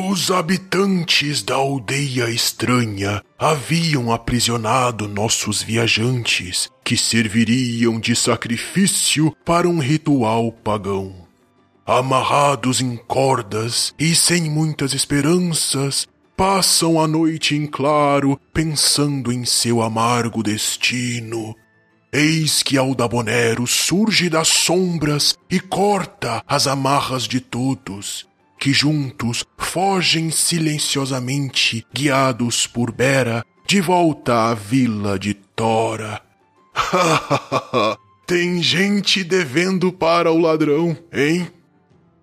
Os habitantes da aldeia estranha haviam aprisionado nossos viajantes, que serviriam de sacrifício para um ritual pagão. Amarrados em cordas e sem muitas esperanças, passam a noite em claro pensando em seu amargo destino. Eis que Aldabonero surge das sombras e corta as amarras de todos, que juntos fogem silenciosamente, guiados por Bera, de volta à vila de Tora. Tem gente devendo para o ladrão, hein?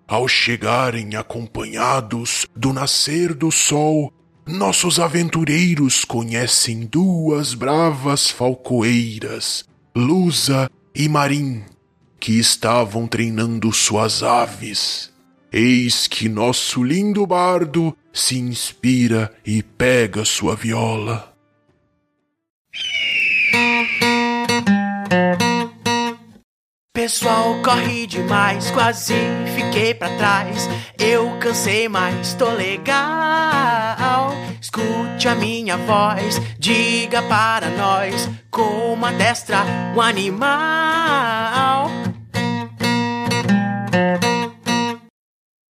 Ao chegarem acompanhados do nascer do sol, nossos aventureiros conhecem duas bravas falcoeiras, Lusa e Marim, que estavam treinando suas aves. Eis que nosso lindo bardo se inspira e pega sua viola. Pessoal, corre demais, quase fiquei pra trás. Eu cansei, mas tô legal. Escute a minha voz, diga para nós como adestra um animal.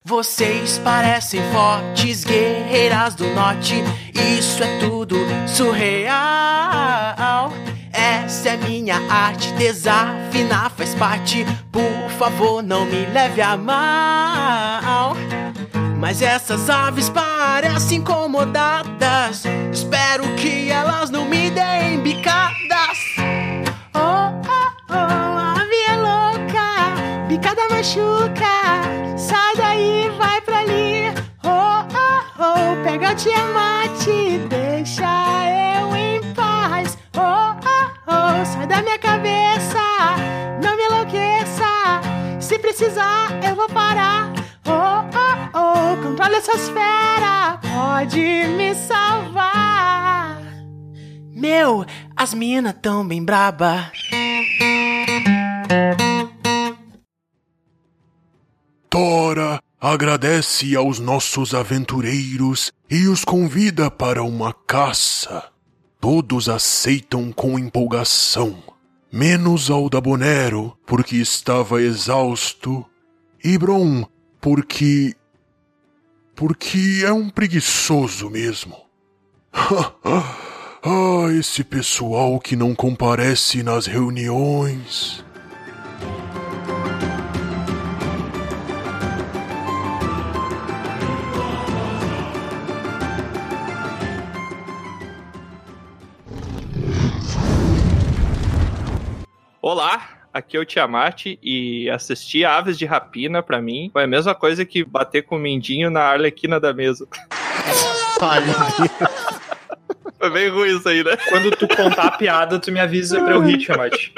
Vocês parecem fortes guerreiras do norte, isso é tudo surreal. Essa é minha arte, desafinar faz parte. Por favor, não me leve a mal. Mas essas aves parecem incomodadas. Espero que elas não me deem bicadas. Pode me salvar. Meu, as minas tão bem braba. Tora agradece aos nossos aventureiros e os convida para uma caça. Todos aceitam com empolgação, menos Aldabonero, porque estava exausto, e Bron, porque. Porque é um preguiçoso mesmo. ah, esse pessoal que não comparece nas reuniões. Olá, aqui é o Tiamat e assistir Aves de Rapina pra mim foi a mesma coisa que bater com o mindinho na arlequina da mesa. Foi bem ruim isso aí, né? Quando tu contar a piada, tu me avisa pra eu rir, Tiamat.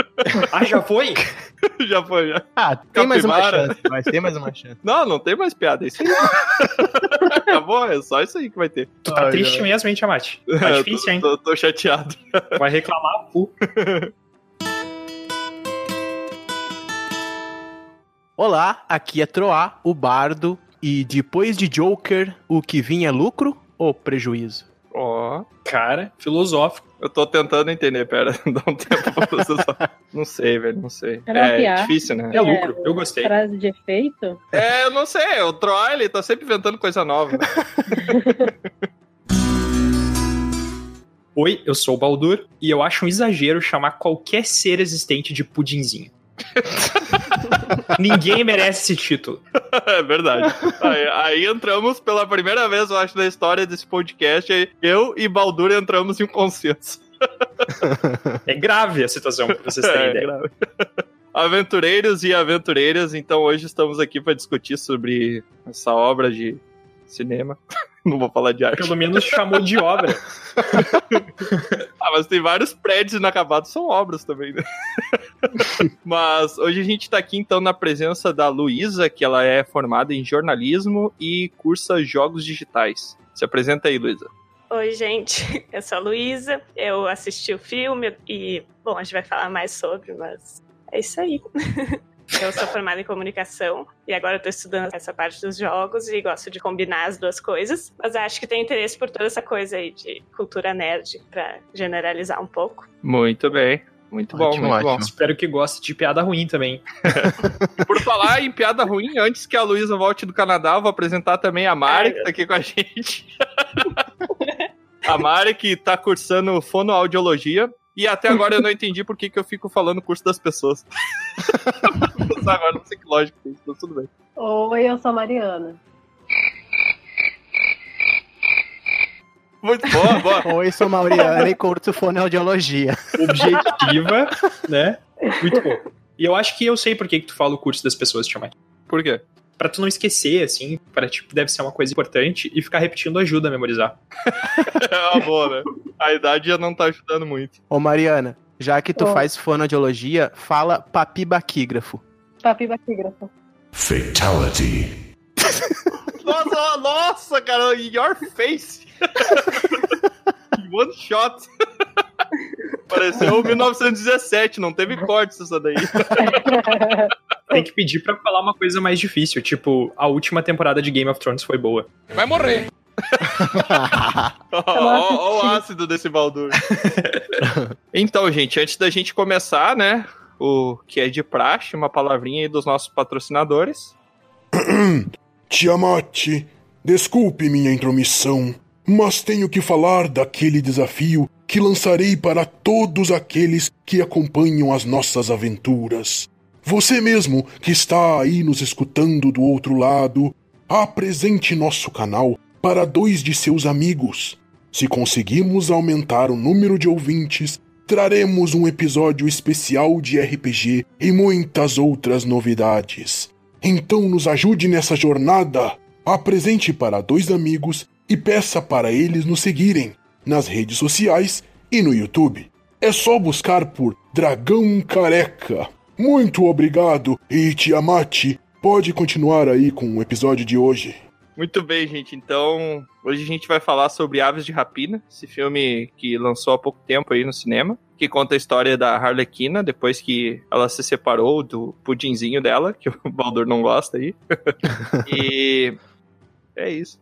Ah, já foi? já foi, já. Ah, tem mais uma chance, mas tem mais uma chance. Não, não tem mais piada, é isso aí. Acabou, é só isso aí que vai ter. Tu tá Ai, triste ai. mesmo, hein, Tiamat? Tá Eu difícil, tô, hein? Tô, tô chateado. Vai reclamar, pu. Olá, aqui é Troá, o bardo, e depois de Joker, o que vinha é lucro ou prejuízo? Ó, Cara, filosófico. eu tô tentando entender, pera, dá um tempo pra processar. Não sei, velho, não sei. É piada. difícil, né? É lucro, eu gostei. Frase de efeito? É, eu não sei, o Troy, ele tá sempre inventando coisa nova. Oi, eu sou o Baldur e eu acho um exagero chamar qualquer ser existente de pudinzinho. Ninguém merece esse título. É verdade. Aí, aí entramos pela primeira vez, eu acho, na história desse podcast. Eu e Baldur entramos em um consenso. É grave a situação, pra vocês terem É, ideia. grave. Aventureiros e aventureiras, então hoje estamos aqui para discutir sobre essa obra de cinema. Não vou falar de arte. Pelo menos chamou de obra. Ah, mas tem vários prédios inacabados, são obras também, né? mas hoje a gente tá aqui então na presença da Luísa, que ela é formada em jornalismo e cursa jogos digitais. Se apresenta aí, Luísa. Oi, gente. Eu sou a Luísa. Eu assisti o filme e, bom, a gente vai falar mais sobre, mas é isso aí. Eu sou formada em comunicação e agora eu tô estudando essa parte dos jogos e gosto de combinar as duas coisas. Mas acho que tenho interesse por toda essa coisa aí de cultura nerd, pra generalizar um pouco. Muito bem. Muito bom, Ótimo, muito bom. ótimo. Espero que goste de piada ruim também. Por falar em piada ruim, antes que a Luísa volte do Canadá, eu vou apresentar também a Mari, que tá aqui com a gente. a Mari, que tá cursando fonoaudiologia. E até agora eu não entendi por que, que eu fico falando o curso das pessoas. agora não sei que lógica tem isso, mas tudo bem. Oi, eu sou a Mariana. Muito boa, boa. Oi, sou Mauriana e curto fonoaudiologia. Objetiva, né? Muito bom. E eu acho que eu sei por que, que tu fala o curso das pessoas, Tiamat. Por quê? Pra tu não esquecer, assim, pra tipo, deve ser uma coisa importante e ficar repetindo ajuda a memorizar. É uma boa, né? A idade já não tá ajudando muito. Ô, Mariana, já que tu Oi. faz fonoaudiologia, fala papibaquígrafo. Papi baquígrafo. Fatality. Nossa, nossa, cara, in your face. In One shot. Pareceu 1917, não teve cortes essa daí. Tem que pedir pra falar uma coisa mais difícil, tipo, a última temporada de Game of Thrones foi boa. Vai morrer. Ó o ácido desse Baldur. então, gente, antes da gente começar, né? O que é de praxe, uma palavrinha aí dos nossos patrocinadores. Tiamat, desculpe minha intromissão, mas tenho que falar daquele desafio que lançarei para todos aqueles que acompanham as nossas aventuras. Você mesmo que está aí nos escutando do outro lado, apresente nosso canal para dois de seus amigos. Se conseguirmos aumentar o número de ouvintes, traremos um episódio especial de RPG e muitas outras novidades. Então nos ajude nessa jornada. Apresente para dois amigos e peça para eles nos seguirem nas redes sociais e no YouTube. É só buscar por Dragão Careca. Muito obrigado e Tiamat, pode continuar aí com o episódio de hoje. Muito bem, gente. Então, hoje a gente vai falar sobre Aves de Rapina, esse filme que lançou há pouco tempo aí no cinema, que conta a história da Harlequina depois que ela se separou do pudinzinho dela, que o Baldur não gosta aí. e é isso.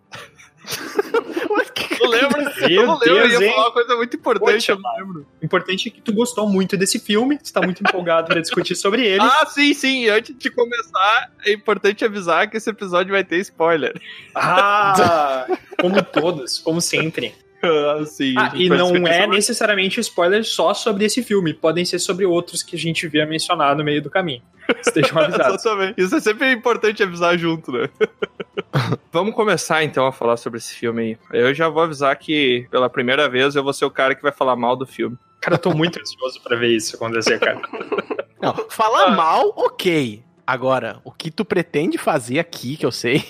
Não lembro, eu não lembro, eu Deus, ia hein? falar uma coisa muito importante, Poxa, eu. O importante é que tu gostou muito desse filme, tu tá muito empolgado pra discutir sobre ele. Ah, sim, sim. Antes de começar, é importante avisar que esse episódio vai ter spoiler. Ah, como todos, como sempre. Ah, sim. a Ah, e não é sobre- necessariamente spoiler só sobre esse filme, podem ser sobre outros que a gente via mencionar no meio do caminho. Estejam avisados. Exatamente. Isso é sempre importante avisar junto, né? Vamos começar então a falar sobre esse filme aí. Eu já vou avisar que pela primeira vez eu vou ser o cara que vai falar mal do filme. Cara, eu tô muito ansioso pra ver isso acontecer, cara. Não, falar Ah. mal, ok. Agora, o que tu pretende fazer aqui, que eu sei,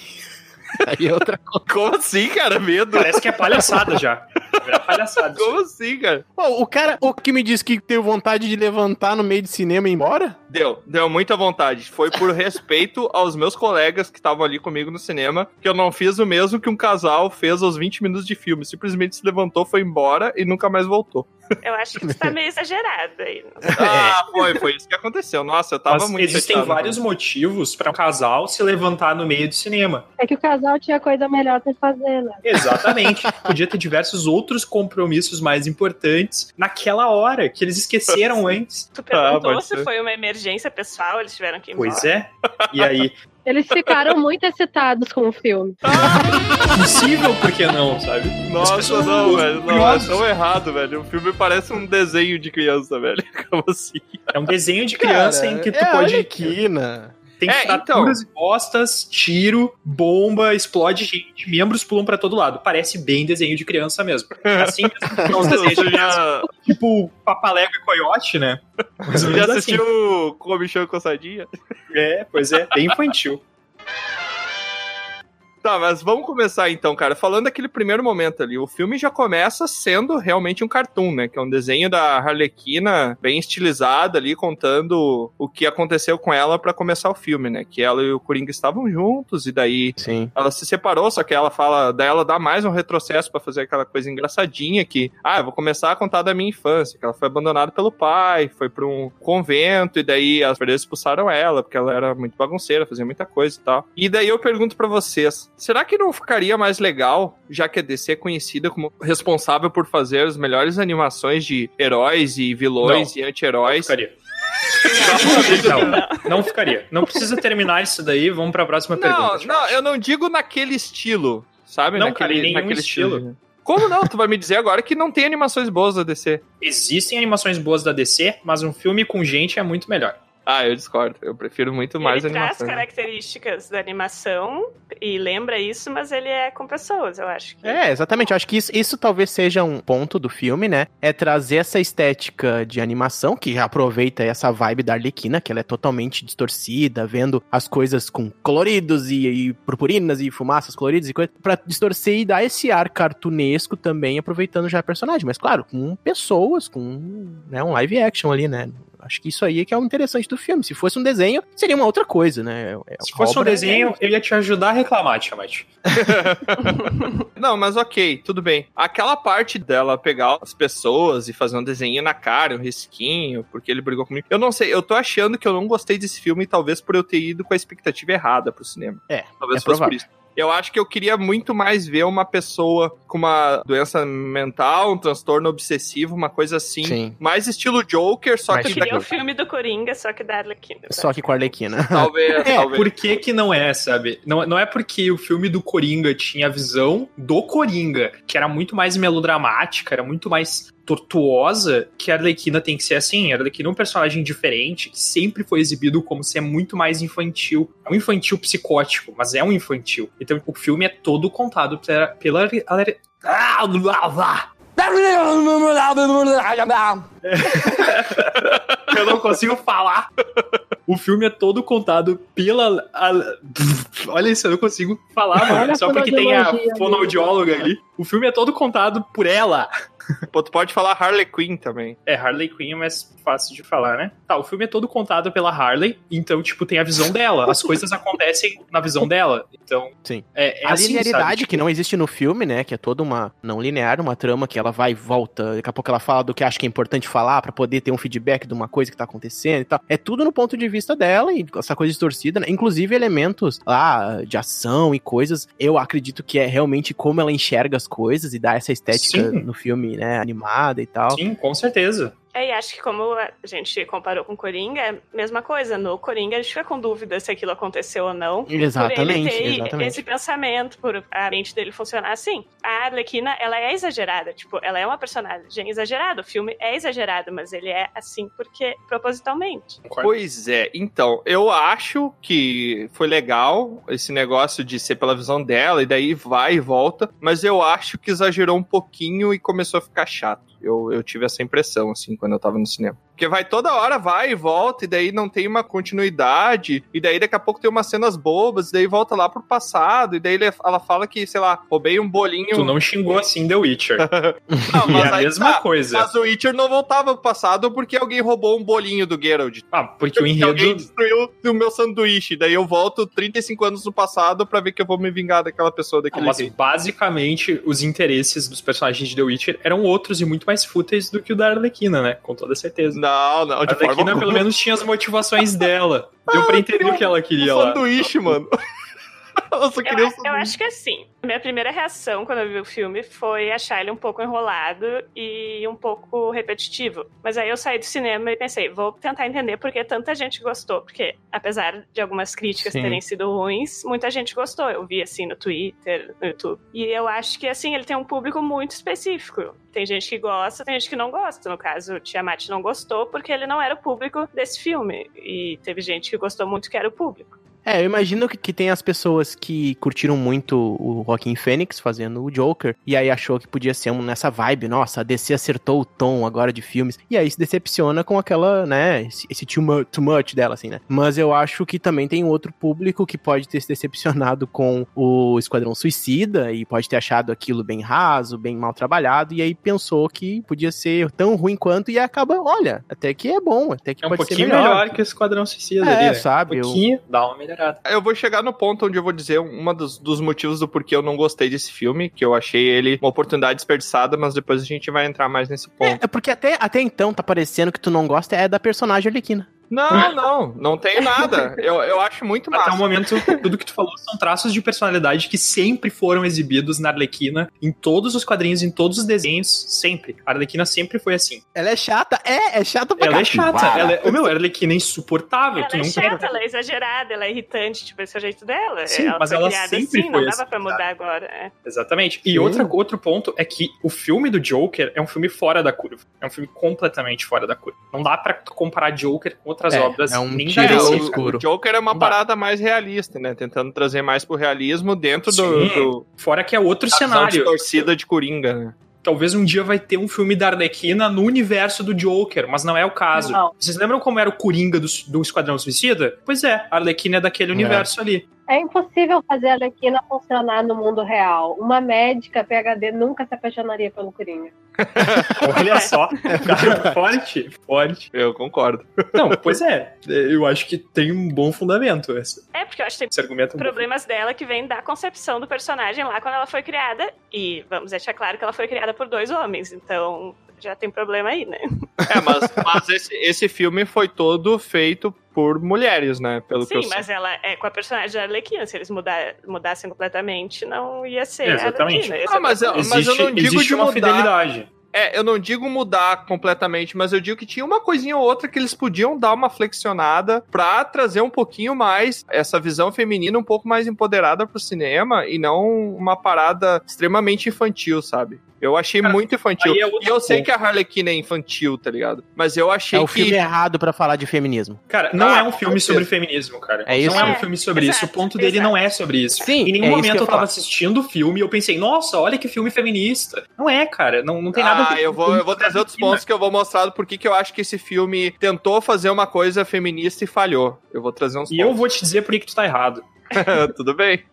aí é outra coisa. Como assim, cara? Medo? Parece que é palhaçada já. É palhaçada. Como assim, cara? Pô, o cara, o que me disse que teve vontade de levantar no meio de cinema e ir embora? Deu, deu muita vontade. Foi por respeito aos meus colegas que estavam ali comigo no cinema, que eu não fiz o mesmo que um casal fez aos 20 minutos de filme. Simplesmente se levantou, foi embora e nunca mais voltou. Eu acho que tu tá meio exagerado aí. Ah, foi, foi isso que aconteceu. Nossa, eu tava Mas muito existem chateado. vários motivos pra um casal se levantar no meio do cinema. É que o casal tinha coisa melhor pra fazer, né? Exatamente. Podia ter diversos outros compromissos mais importantes naquela hora que eles esqueceram antes. Tu perguntou pode se ser. foi uma emergência pessoal, eles tiveram que ir embora. Pois é. E aí, Eles ficaram muito excitados com o filme. possível, por que não, sabe? Nossa, não, são velho. Não, é tão errado, velho. O filme parece um desenho de criança, velho. Como assim? É um desenho de criança Cara, em que tu é pode. Arlequina. Tem É, fraturas expostas, tiro, bomba, explode gente, membros pulam pra todo lado. Parece bem desenho de criança mesmo. Assim os desenhos já, tipo Papalego e Coiote, né? Mais ou já menos assistiu assim. o Comichão e Coçadinha? É, pois é, bem infantil. Tá, mas vamos começar então, cara. Falando daquele primeiro momento ali, o filme já começa sendo realmente um cartoon, né? Que é um desenho da Harlequina bem estilizado ali, contando o que aconteceu com ela para começar o filme, né? Que ela e o Coringa estavam juntos e daí Sim. ela se separou, só que ela fala, daí ela dá mais um retrocesso pra fazer aquela coisa engraçadinha que, ah, eu vou começar a contar da minha infância, que ela foi abandonada pelo pai, foi pra um convento e daí as pessoas expulsaram ela porque ela era muito bagunceira, fazia muita coisa e tal. E daí eu pergunto pra vocês, será que não ficaria mais legal, já que a DC é conhecida como responsável por fazer as melhores animações de heróis e vilões e anti-heróis? Ficaria. Não, não ficaria. Não precisa terminar isso daí, vamos pra próxima Não, pergunta. Não, eu não digo naquele estilo, sabe? Não, naquele, cara, nenhum naquele estilo. Como não? Tu vai me dizer agora que não tem animações boas da DC. Existem animações boas da DC, mas um filme com gente é muito melhor. Ah, eu discordo. Eu prefiro muito mais ele traz animação. características da animação e lembra isso, mas ele é com pessoas, eu acho. Que... É, exatamente. Eu acho que isso, isso talvez seja um ponto do filme, né? É trazer essa estética de animação, que aproveita essa vibe da Arlequina, que ela é totalmente distorcida, vendo as coisas com coloridos e, e purpurinas e fumaças coloridas e coisa, pra distorcer e dar esse ar cartunesco também, aproveitando já a personagem. Mas claro, com pessoas, com né, um live action ali, né? Acho que isso aí é que é o interessante do filme. Se fosse um desenho, seria uma outra coisa, né? É- Se fosse um obra é- desenho, eu ia te ajudar a reclamar, Tiamat. Não, mas ok, tudo bem. Aquela parte dela pegar as pessoas e fazer um desenho na cara, um risquinho, porque ele brigou comigo. Eu não sei, eu tô achando que eu não gostei desse filme, talvez por eu ter ido com a expectativa errada pro cinema. É, Talvez é fosse por provável. isso. Eu acho que eu queria muito mais ver uma pessoa com uma doença mental, um transtorno obsessivo, uma coisa assim. Sim. Mais estilo Joker, só Mais que Eu queria o filme do Coringa, só que da Arlequina. Só que com a Arlequina. talvez, É, talvez. por que que não é, sabe? Não, não é porque o filme do Coringa tinha a visão do Coringa, que era muito mais melodramática, era muito mais tortuosa, que a Arlequina tem que ser assim. A Arlequina é um personagem diferente, que sempre foi exibido como ser muito mais infantil. É um infantil psicótico, mas é um infantil. Então o filme é todo contado pela... pela. Eu não consigo falar. O filme é todo contado pela. a- Olha isso, eu não consigo falar, mano. Só porque tem a fonoaudióloga ali. O filme é todo contado por ela. Pô, tu pode falar Harley Quinn também. É, Harley Quinn é mais fácil de falar, né? Tá, o filme é todo contado pela Harley, então, tipo, tem a visão dela. As coisas acontecem na visão dela. Então, Sim. é, é a assim, linearidade sabe? que não existe no filme, né? Que é toda uma não linear, uma trama que ela vai e volta. Daqui a pouco ela fala do que acha que é importante falar pra poder ter um feedback de uma coisa que tá acontecendo e tal. É tudo no ponto de vista dela e essa coisa distorcida, né? Inclusive elementos lá de ação e coisas. Eu acredito que é realmente como ela enxerga as coisas e dá essa estética Sim. no filme, né? Animada e tal. Sim, com certeza. É, e acho que como a gente comparou com o Coringa, é a mesma coisa. No Coringa a gente fica com dúvida se aquilo aconteceu ou não. Por ele Exatamente, ter exatamente. esse pensamento, por a mente dele funcionar assim. A Arlequina, ela é exagerada. Tipo, ela é uma personagem exagerada. O filme é exagerado, mas ele é assim porque propositalmente. Pois é, então, eu acho que foi legal esse negócio de ser pela visão dela, e daí vai e volta, mas eu acho que exagerou um pouquinho e começou a ficar chato. Eu, eu tive essa impressão, assim, quando eu tava no cinema. Porque vai toda hora, vai e volta, e daí não tem uma continuidade, e daí daqui a pouco tem umas cenas bobas, e daí volta lá pro passado, e daí ela fala que, sei lá, roubei um bolinho. Tu não xingou assim The Witcher. Não, e é a mesma tá. coisa. Mas o Witcher não voltava pro passado porque alguém roubou um bolinho do Geralt. Ah, porque o Que alguém enredo. destruiu o meu sanduíche. Daí eu volto 35 anos no passado pra ver que eu vou me vingar daquela pessoa Ah, daquele Mas jeito. basicamente os interesses dos personagens de The Witcher eram outros e muito mais fúteis do que o da Arlequina, né? Com toda certeza. Não, não, A de forma pelo menos tinha as motivações dela. Deu pra entender o que ela queria um lá. sanduíche, mano. eu Eu, eu acho que assim, minha primeira reação quando eu vi o filme foi achar ele um pouco enrolado e um pouco repetitivo. Mas aí eu saí do cinema e pensei, vou tentar entender por que tanta gente gostou. Porque, apesar de algumas críticas Sim. terem sido ruins, muita gente gostou. Eu vi assim no Twitter, no YouTube. E eu acho que assim, ele tem um público muito específico. Tem gente que gosta, tem gente que não gosta. No caso, o Tiamat não gostou porque ele não era o público desse filme. E teve gente que gostou muito que era o público. É, eu imagino que, que tem as pessoas que curtiram muito o Joaquin Phoenix fazendo o Joker, e aí achou que podia ser um, nessa vibe, nossa, a DC acertou o tom agora de filmes, e aí se decepciona com aquela, né, esse, esse too, much, too much dela, assim, né. Mas eu acho que também tem outro público que pode ter se decepcionado com o Esquadrão Suicida, e pode ter achado aquilo bem raso, bem mal trabalhado, e aí pensou que podia ser tão ruim quanto, e acaba, olha, até que é bom, até que É um pode ser pouquinho melhor. melhor. que o Esquadrão Suicida É, ali, né? sabe, Um eu- pouquinho, dá uma Eu vou chegar no ponto onde eu vou dizer um dos, dos motivos do porquê eu não gostei desse filme, que eu achei ele uma oportunidade desperdiçada, mas depois a gente vai entrar mais nesse ponto. É porque até, até então tá parecendo que tu não gosta é da personagem Arlequina. Não, não, não tem nada. Eu, eu acho muito Até o massa. momento, tudo que tu falou são traços de personalidade que sempre foram exibidos na Arlequina, em todos os quadrinhos, em todos os desenhos, sempre. A Arlequina sempre foi assim. Ela é chata? É, é chata pra Ela é chata. Ela é, meu, a Arlequina é insuportável. Ela tu é chata, ela é exagerada, ela é irritante, tipo, esse é o jeito dela. Sim, mas foi ela sempre assim, foi não assim, dava pra tá? mudar agora. é. Exatamente. E Sim. outra, outro ponto é que o filme do Joker é um filme fora da curva. É um filme completamente fora da curva. Não dá pra tu comparar Joker com outras É, obras. é um tiro escuro. o Joker é uma Não dá. parada mais realista, né? Tentando trazer mais pro realismo dentro do, do Fora que é outro cenário. distorcida de Coringa, né? Talvez um dia vai ter um filme da Arlequina no universo do Joker, mas não é o caso. Não. Vocês lembram como era o Coringa do, do Esquadrão Suicida? Pois é, a Arlequina é daquele universo ali. É impossível fazer a Arlequina funcionar no mundo real. Uma médica PhD nunca se apaixonaria pelo Coringa. Olha só. Cara, forte, forte. Eu concordo. Não, pois é. Eu acho que tem um bom fundamento esse, É, porque eu acho que tem esse argumento. é um bom problemas dela que vêm da concepção do personagem lá quando ela foi criada. E vamos deixar claro que ela foi criada por dois homens, então já tem problema aí, né? É, mas, mas esse, esse filme foi todo feito por mulheres, né? Pelo que eu Sim, sei. mas ela é com a personagem da Arlequina. Se eles mudar, mudassem completamente, não ia ser Exatamente. a Arlequina. Ah, mas eu- mas Existe, não digo existe de uma mudar. fidelidade. É, eu não digo mudar completamente, mas eu digo que tinha uma coisinha ou outra que eles podiam dar uma flexionada pra trazer um pouquinho mais essa visão feminina um pouco mais empoderada pro cinema e não uma parada extremamente infantil, sabe? Eu achei Cara, muito infantil. é e eu sei ponto. que a Harlequina é infantil, tá ligado? Mas eu achei É o que. filme errado pra falar de feminismo. Cara, não Ah, é um filme certeza. sobre feminismo, cara. É isso. Não é um É, filme sobre exato, isso. O ponto dele exato. não é sobre isso. Sim, em nenhum é momento que eu eu, tava assistindo o filme e eu pensei, nossa, olha que filme feminista. Não é, cara. Não, não tem nada a Ah, ver eu vou, eu vou trazer outros pontos que eu vou mostrar do porquê que eu acho que esse filme tentou fazer uma coisa feminista e falhou. Eu vou trazer uns E eu pontos. vou te dizer por que que tu tá errado. Tudo bem?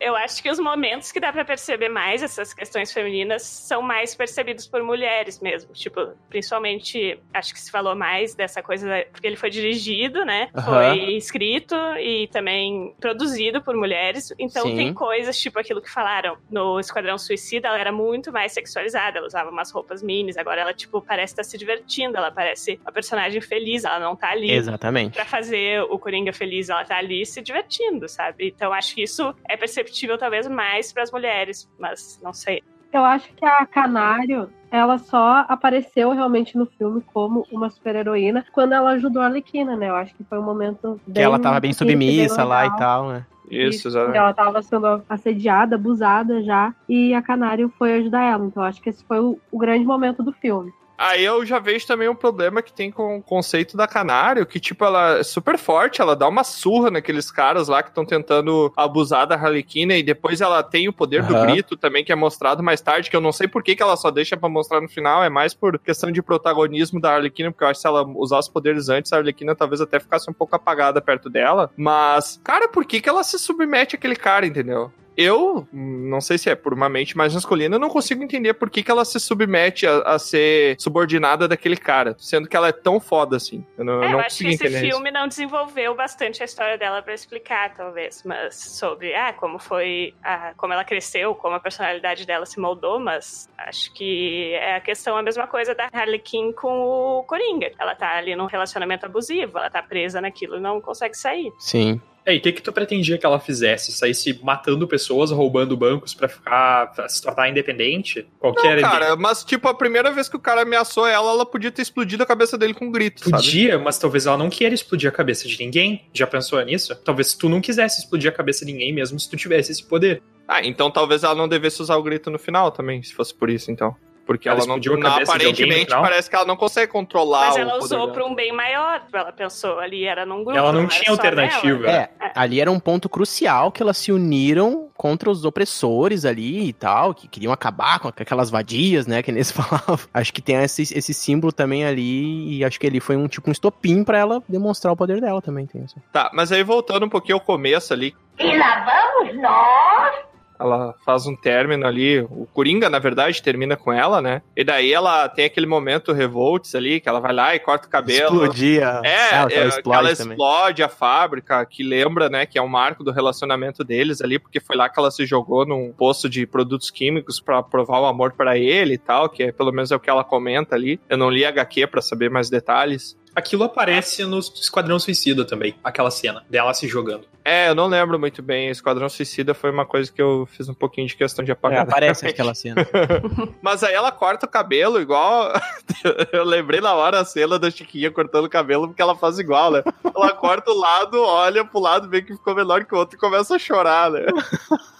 Eu acho que os momentos que dá pra perceber mais essas questões femininas são mais percebidos por mulheres mesmo. Tipo, principalmente, acho que se falou mais dessa coisa, porque ele foi dirigido, né? Aham. Foi escrito e também produzido por mulheres. Então Sim. tem coisas, tipo aquilo que falaram no Esquadrão Suicida, ela era muito mais sexualizada. Ela usava umas roupas minis, agora ela, tipo, parece estar se divertindo. Ela parece uma personagem feliz, ela não tá ali Exatamente. pra fazer o Coringa feliz, ela tá ali se divertindo, sabe? Então acho que isso é perceptível talvez mais pras mulheres, mas não sei. Eu acho que a Canário, ela só apareceu realmente no filme como uma super-heroína quando ela ajudou a Arlequina, né? Eu acho que foi um momento Que ela tava bem bem submissa lá e tal, né? Isso, exatamente. Ela tava sendo assediada, abusada já, e a Canário foi ajudar ela. Então acho que esse foi o, o grande momento do filme. Aí eu já vejo também um problema que tem com o conceito da Canário, que, tipo, ela é super forte, ela dá uma surra naqueles caras lá que estão tentando abusar da Harlequina, e depois ela tem o poder do Aham. grito também, que é mostrado mais tarde, que eu não sei por que, que ela só deixa pra mostrar no final, é mais por questão de protagonismo da Harlequina, porque eu acho que se ela usar os poderes antes, a Harlequina talvez até ficasse um pouco apagada perto dela, mas, cara, por que que ela se submete àquele cara, entendeu? Eu, não sei se é por uma mente mais masculina, eu não consigo entender por que, que ela se submete a, a ser subordinada daquele cara, sendo que ela é tão foda assim. Eu não, É, eu não acho que esse entender isso. filme não desenvolveu bastante a história dela pra explicar, talvez, mas sobre ah, como foi, a, como ela cresceu, como a personalidade dela se moldou, mas acho que é a questão a mesma coisa da Harley Quinn com o Coringa. Ela tá ali num relacionamento abusivo, ela tá presa naquilo e não consegue sair. Sim. É, e o que que tu pretendia que ela fizesse? Saísse matando pessoas, roubando bancos pra ficar, pra se tornar independente? Qualquer Não, cara, mas tipo, a primeira vez que o cara ameaçou ela, ela podia ter explodido a cabeça dele com um grito, sabe? Podia, mas talvez ela não queira explodir a cabeça de ninguém. Já pensou nisso? Talvez tu não quisesse explodir a cabeça de ninguém mesmo se tu tivesse esse poder. Ah, então talvez ela não devesse usar o grito no final também, se fosse por isso, então. Porque Ela ela, não, explodiu a não- cabeça de alguém no aparentemente final? parece que ela não consegue controlar Mas o ela poder usou pra um bem maior. Ela pensou ali, era num grupo. Ela não era tinha alternativa. É, ali era um ponto crucial que elas se uniram contra os opressores ali e tal, que queriam acabar com aquelas vadias, né, que nesse falava. Acho que tem esse, esse símbolo também ali e acho que ele foi um tipo um estopim pra ela demonstrar o poder dela também, tem isso. Tá, mas aí voltando um pouquinho ao começo ali. E lá vamos nós! Ela faz um término ali. O Coringa, na verdade, termina com ela, né? E daí ela tem aquele momento revolts ali, que ela vai lá e corta o cabelo. Explodia. É, ela, é, ela explode ela explode a fábrica, que lembra, né, que é um marco do relacionamento deles ali, porque foi lá que ela se jogou num posto de produtos químicos pra provar o amor pra ele e tal, que é, pelo menos é o que ela comenta ali. Eu não li HQ pra saber mais detalhes. Aquilo aparece no Esquadrão Suicida também, aquela cena dela se jogando. É, eu não lembro muito bem. Esquadrão Suicida foi uma coisa que eu fiz um pouquinho de questão de É, apagar. aparece aquela cena. Mas aí ela corta o cabelo igual. eu lembrei na hora a cena da Chiquinha cortando o cabelo, porque ela faz igual, né? Ela corta o lado, olha pro lado, vê que ficou menor que o outro e começa a chorar, né?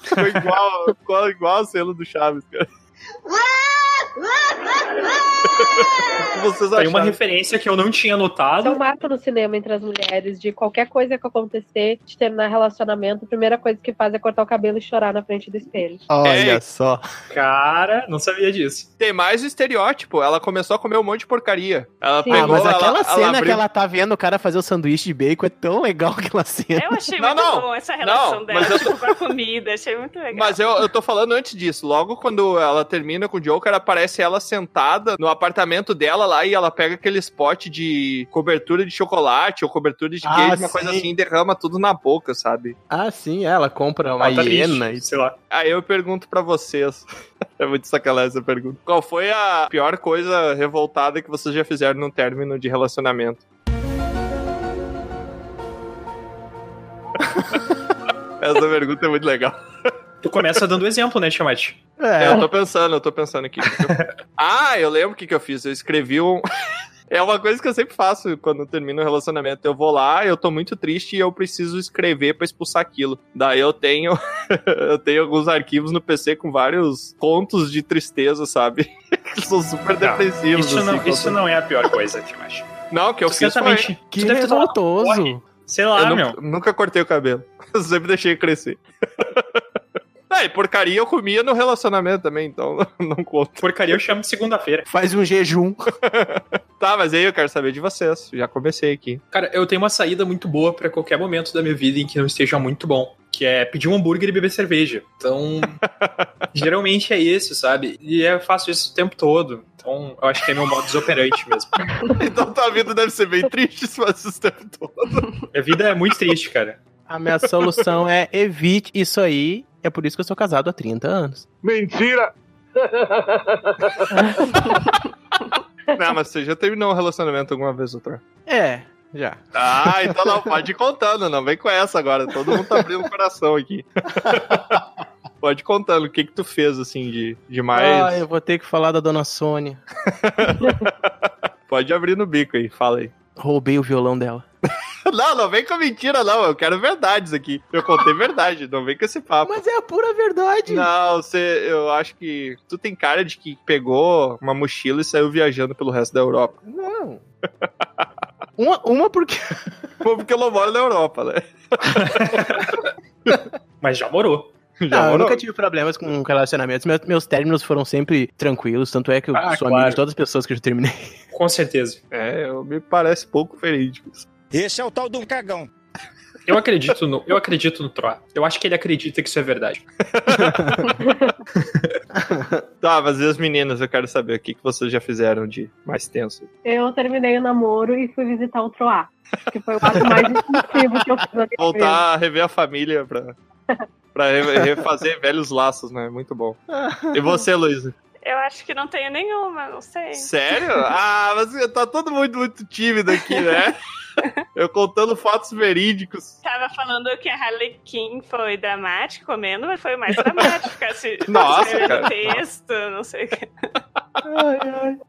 Ficou igual, igual, igual a cena do Chaves, cara. Vocês Tem uma referência que eu não tinha Isso é um notado. marco no cinema entre as mulheres, de qualquer coisa que acontecer, de terminar relacionamento, a primeira coisa que faz é cortar o cabelo e chorar na frente do espelho. Olha É. só. Cara, não sabia disso. Tem mais o estereótipo. Ela começou a comer um monte de porcaria. Ela Sim. Ah, pegou, mas ela- aquela ela cena abriu- que ela tá vendo o cara fazer o sanduíche de bacon é tão legal aquela cena. Eu achei Não, muito não. bom essa relação Não, dela, mas eu tipo, com a comida. Achei muito legal. Mas eu, eu tô falando antes disso. Logo quando ela termina com o Joker, aparece ela sentada no apartamento dela lá e ela pega aquele spot de cobertura de chocolate ou cobertura de Ah, queijo, uma coisa sim. assim, e derrama tudo na boca, sabe? Ah, sim, ela compra uma tá hiena e sei lá. Aí eu pergunto pra vocês. é muito sacanagem essa pergunta. Qual foi a pior coisa revoltada que vocês já fizeram num término de relacionamento? essa pergunta é muito legal. Tu começa dando exemplo, né, Tiamat? É, É, eu tô pensando, eu tô pensando aqui. ah, eu lembro o que, que eu fiz. Eu escrevi um. É uma coisa que eu sempre faço quando termino um relacionamento. Eu vou lá, eu tô muito triste e eu preciso escrever pra expulsar aquilo. Daí eu tenho. eu tenho alguns arquivos no PC com vários contos de tristeza, sabe? que são super Não, depressivos. Isso, não, assim, isso não é a pior coisa, Tiamat. Não, o que eu fiz foi. que deve revoltoso. Sei lá, eu meu. nunca, nunca cortei o cabelo. Eu sempre deixei crescer. Ah, e porcaria eu comia no relacionamento também, então não conta. Porcaria eu chamo de segunda-feira. Faz um jejum. Tá, mas aí eu quero saber de vocês. Já comecei aqui. Cara, eu tenho uma saída muito boa pra qualquer momento da minha vida em que não esteja muito bom. Que é pedir um hambúrguer e beber cerveja. Então, geralmente é isso, sabe? E eu faço isso o tempo todo. Então, eu acho que é meu modo operante mesmo. Então tua vida deve ser bem triste se faz esse tempo todo. Minha vida é muito triste, cara. A minha solução é evite isso aí. É por isso que eu sou casado há 30 anos. Mentira! Não, mas você já terminou um relacionamento alguma vez, doutor? É, já. Ah, então não, pode ir contando, não vem com essa agora. Todo mundo tá abrindo o coração aqui. Pode ir contando o que que tu fez, assim, de, de mais. Ah, eu vou ter que falar da dona Sônia. Pode abrir no bico aí, fala aí. Roubei o violão dela. Não, não vem com mentira, não. Eu quero verdades aqui. Eu contei verdade, não vem com esse papo. Mas é a pura verdade. Não, você, eu acho que tu tem cara de que pegou uma mochila e saiu viajando pelo resto da Europa. Não. Uma, uma porque. Pô, Porque eu não moro na Europa, né? Mas já morou. Já Não, eu morou? nunca tive problemas com relacionamentos. Meus, meus términos foram sempre tranquilos. Tanto é que eu Ah, sou claro. amigo de todas as pessoas que eu já terminei. Com certeza. É, eu- me parece pouco verídico. isso. Esse é o tal do cagão. Eu acredito no, eu acredito no Troa. Eu acho que ele acredita que isso é verdade. Tá, mas e as meninas? Eu quero saber o que, que vocês já fizeram de mais tenso. Eu terminei o namoro e fui visitar o Troá. Que foi o ato mais impulsivo que eu fiz na minha vida. Voltar a rever a família pra, pra re- refazer velhos laços, né? Muito bom. E você, Luísa? Eu acho que não tenho nenhuma, não sei. Sério? Ah, mas tá todo mundo muito tímido aqui, né? Eu contando fatos verídicos. Tava falando que a Harlequin foi dramático comendo, mas foi mais dramático. Ficar se Nossa, escrevendo cara. texto, não sei o que.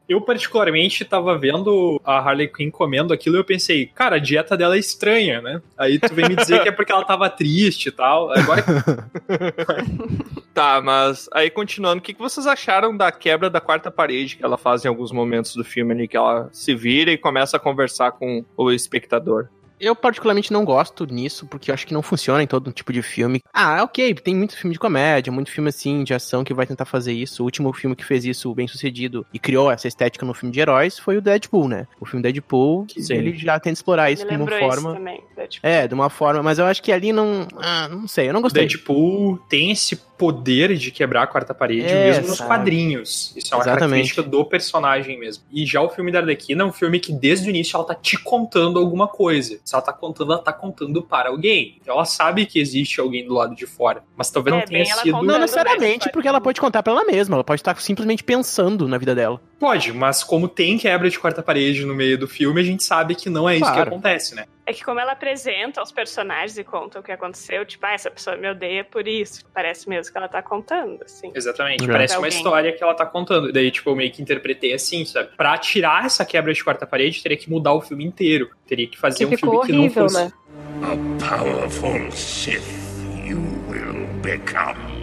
Eu, particularmente, tava vendo a Harley Quinn comendo aquilo e eu pensei, cara, a dieta dela é estranha, né? Aí tu vem me dizer que é porque ela tava triste e tal. Agora. Tá, mas aí continuando, o que, que vocês acharam da quebra da quarta parede que ela faz em alguns momentos do filme ali, que ela se vira e começa a conversar com o espectador? Eu particularmente não gosto nisso, porque eu acho que não funciona em todo tipo de filme. Ah, ok, tem muito filme de comédia, muito filme assim, de ação que vai tentar fazer isso. O último filme que fez isso bem sucedido e criou essa estética no filme de heróis foi o Deadpool, né? O filme Deadpool, Sim. ele já tenta explorar isso Me de uma forma. isso também. É, de uma forma, mas eu acho que ali não. Ah, não sei, eu não gostei. Deadpool tem esse poder de quebrar a quarta parede, É, mesmo nos sabe. quadrinhos. Isso é uma Exatamente. característica do personagem mesmo. E já o filme da Arlequina é um filme que desde o início ela tá te contando alguma coisa. Se ela tá contando, ela tá contando para alguém. Então ela sabe que existe alguém do lado de fora. Mas talvez É, não tenha sido. Não Não, necessariamente, porque ela pode contar pra ela mesma, ela pode estar simplesmente pensando na vida dela. Pode, mas como tem quebra de quarta parede no meio do filme, a gente sabe que não é isso que Claro. acontece, né? É que como ela apresenta os personagens e conta o que aconteceu, tipo, ah, essa pessoa me odeia por isso. Parece mesmo que ela tá contando, assim. Exatamente. É. Parece uma história que ela tá contando. Daí, tipo, eu meio que interpretei assim, sabe? Pra tirar essa quebra de quarta parede, teria que mudar o filme inteiro. Teria que fazer Que um filme ficou que não horrível, fosse. né? A powerful Sith you will become.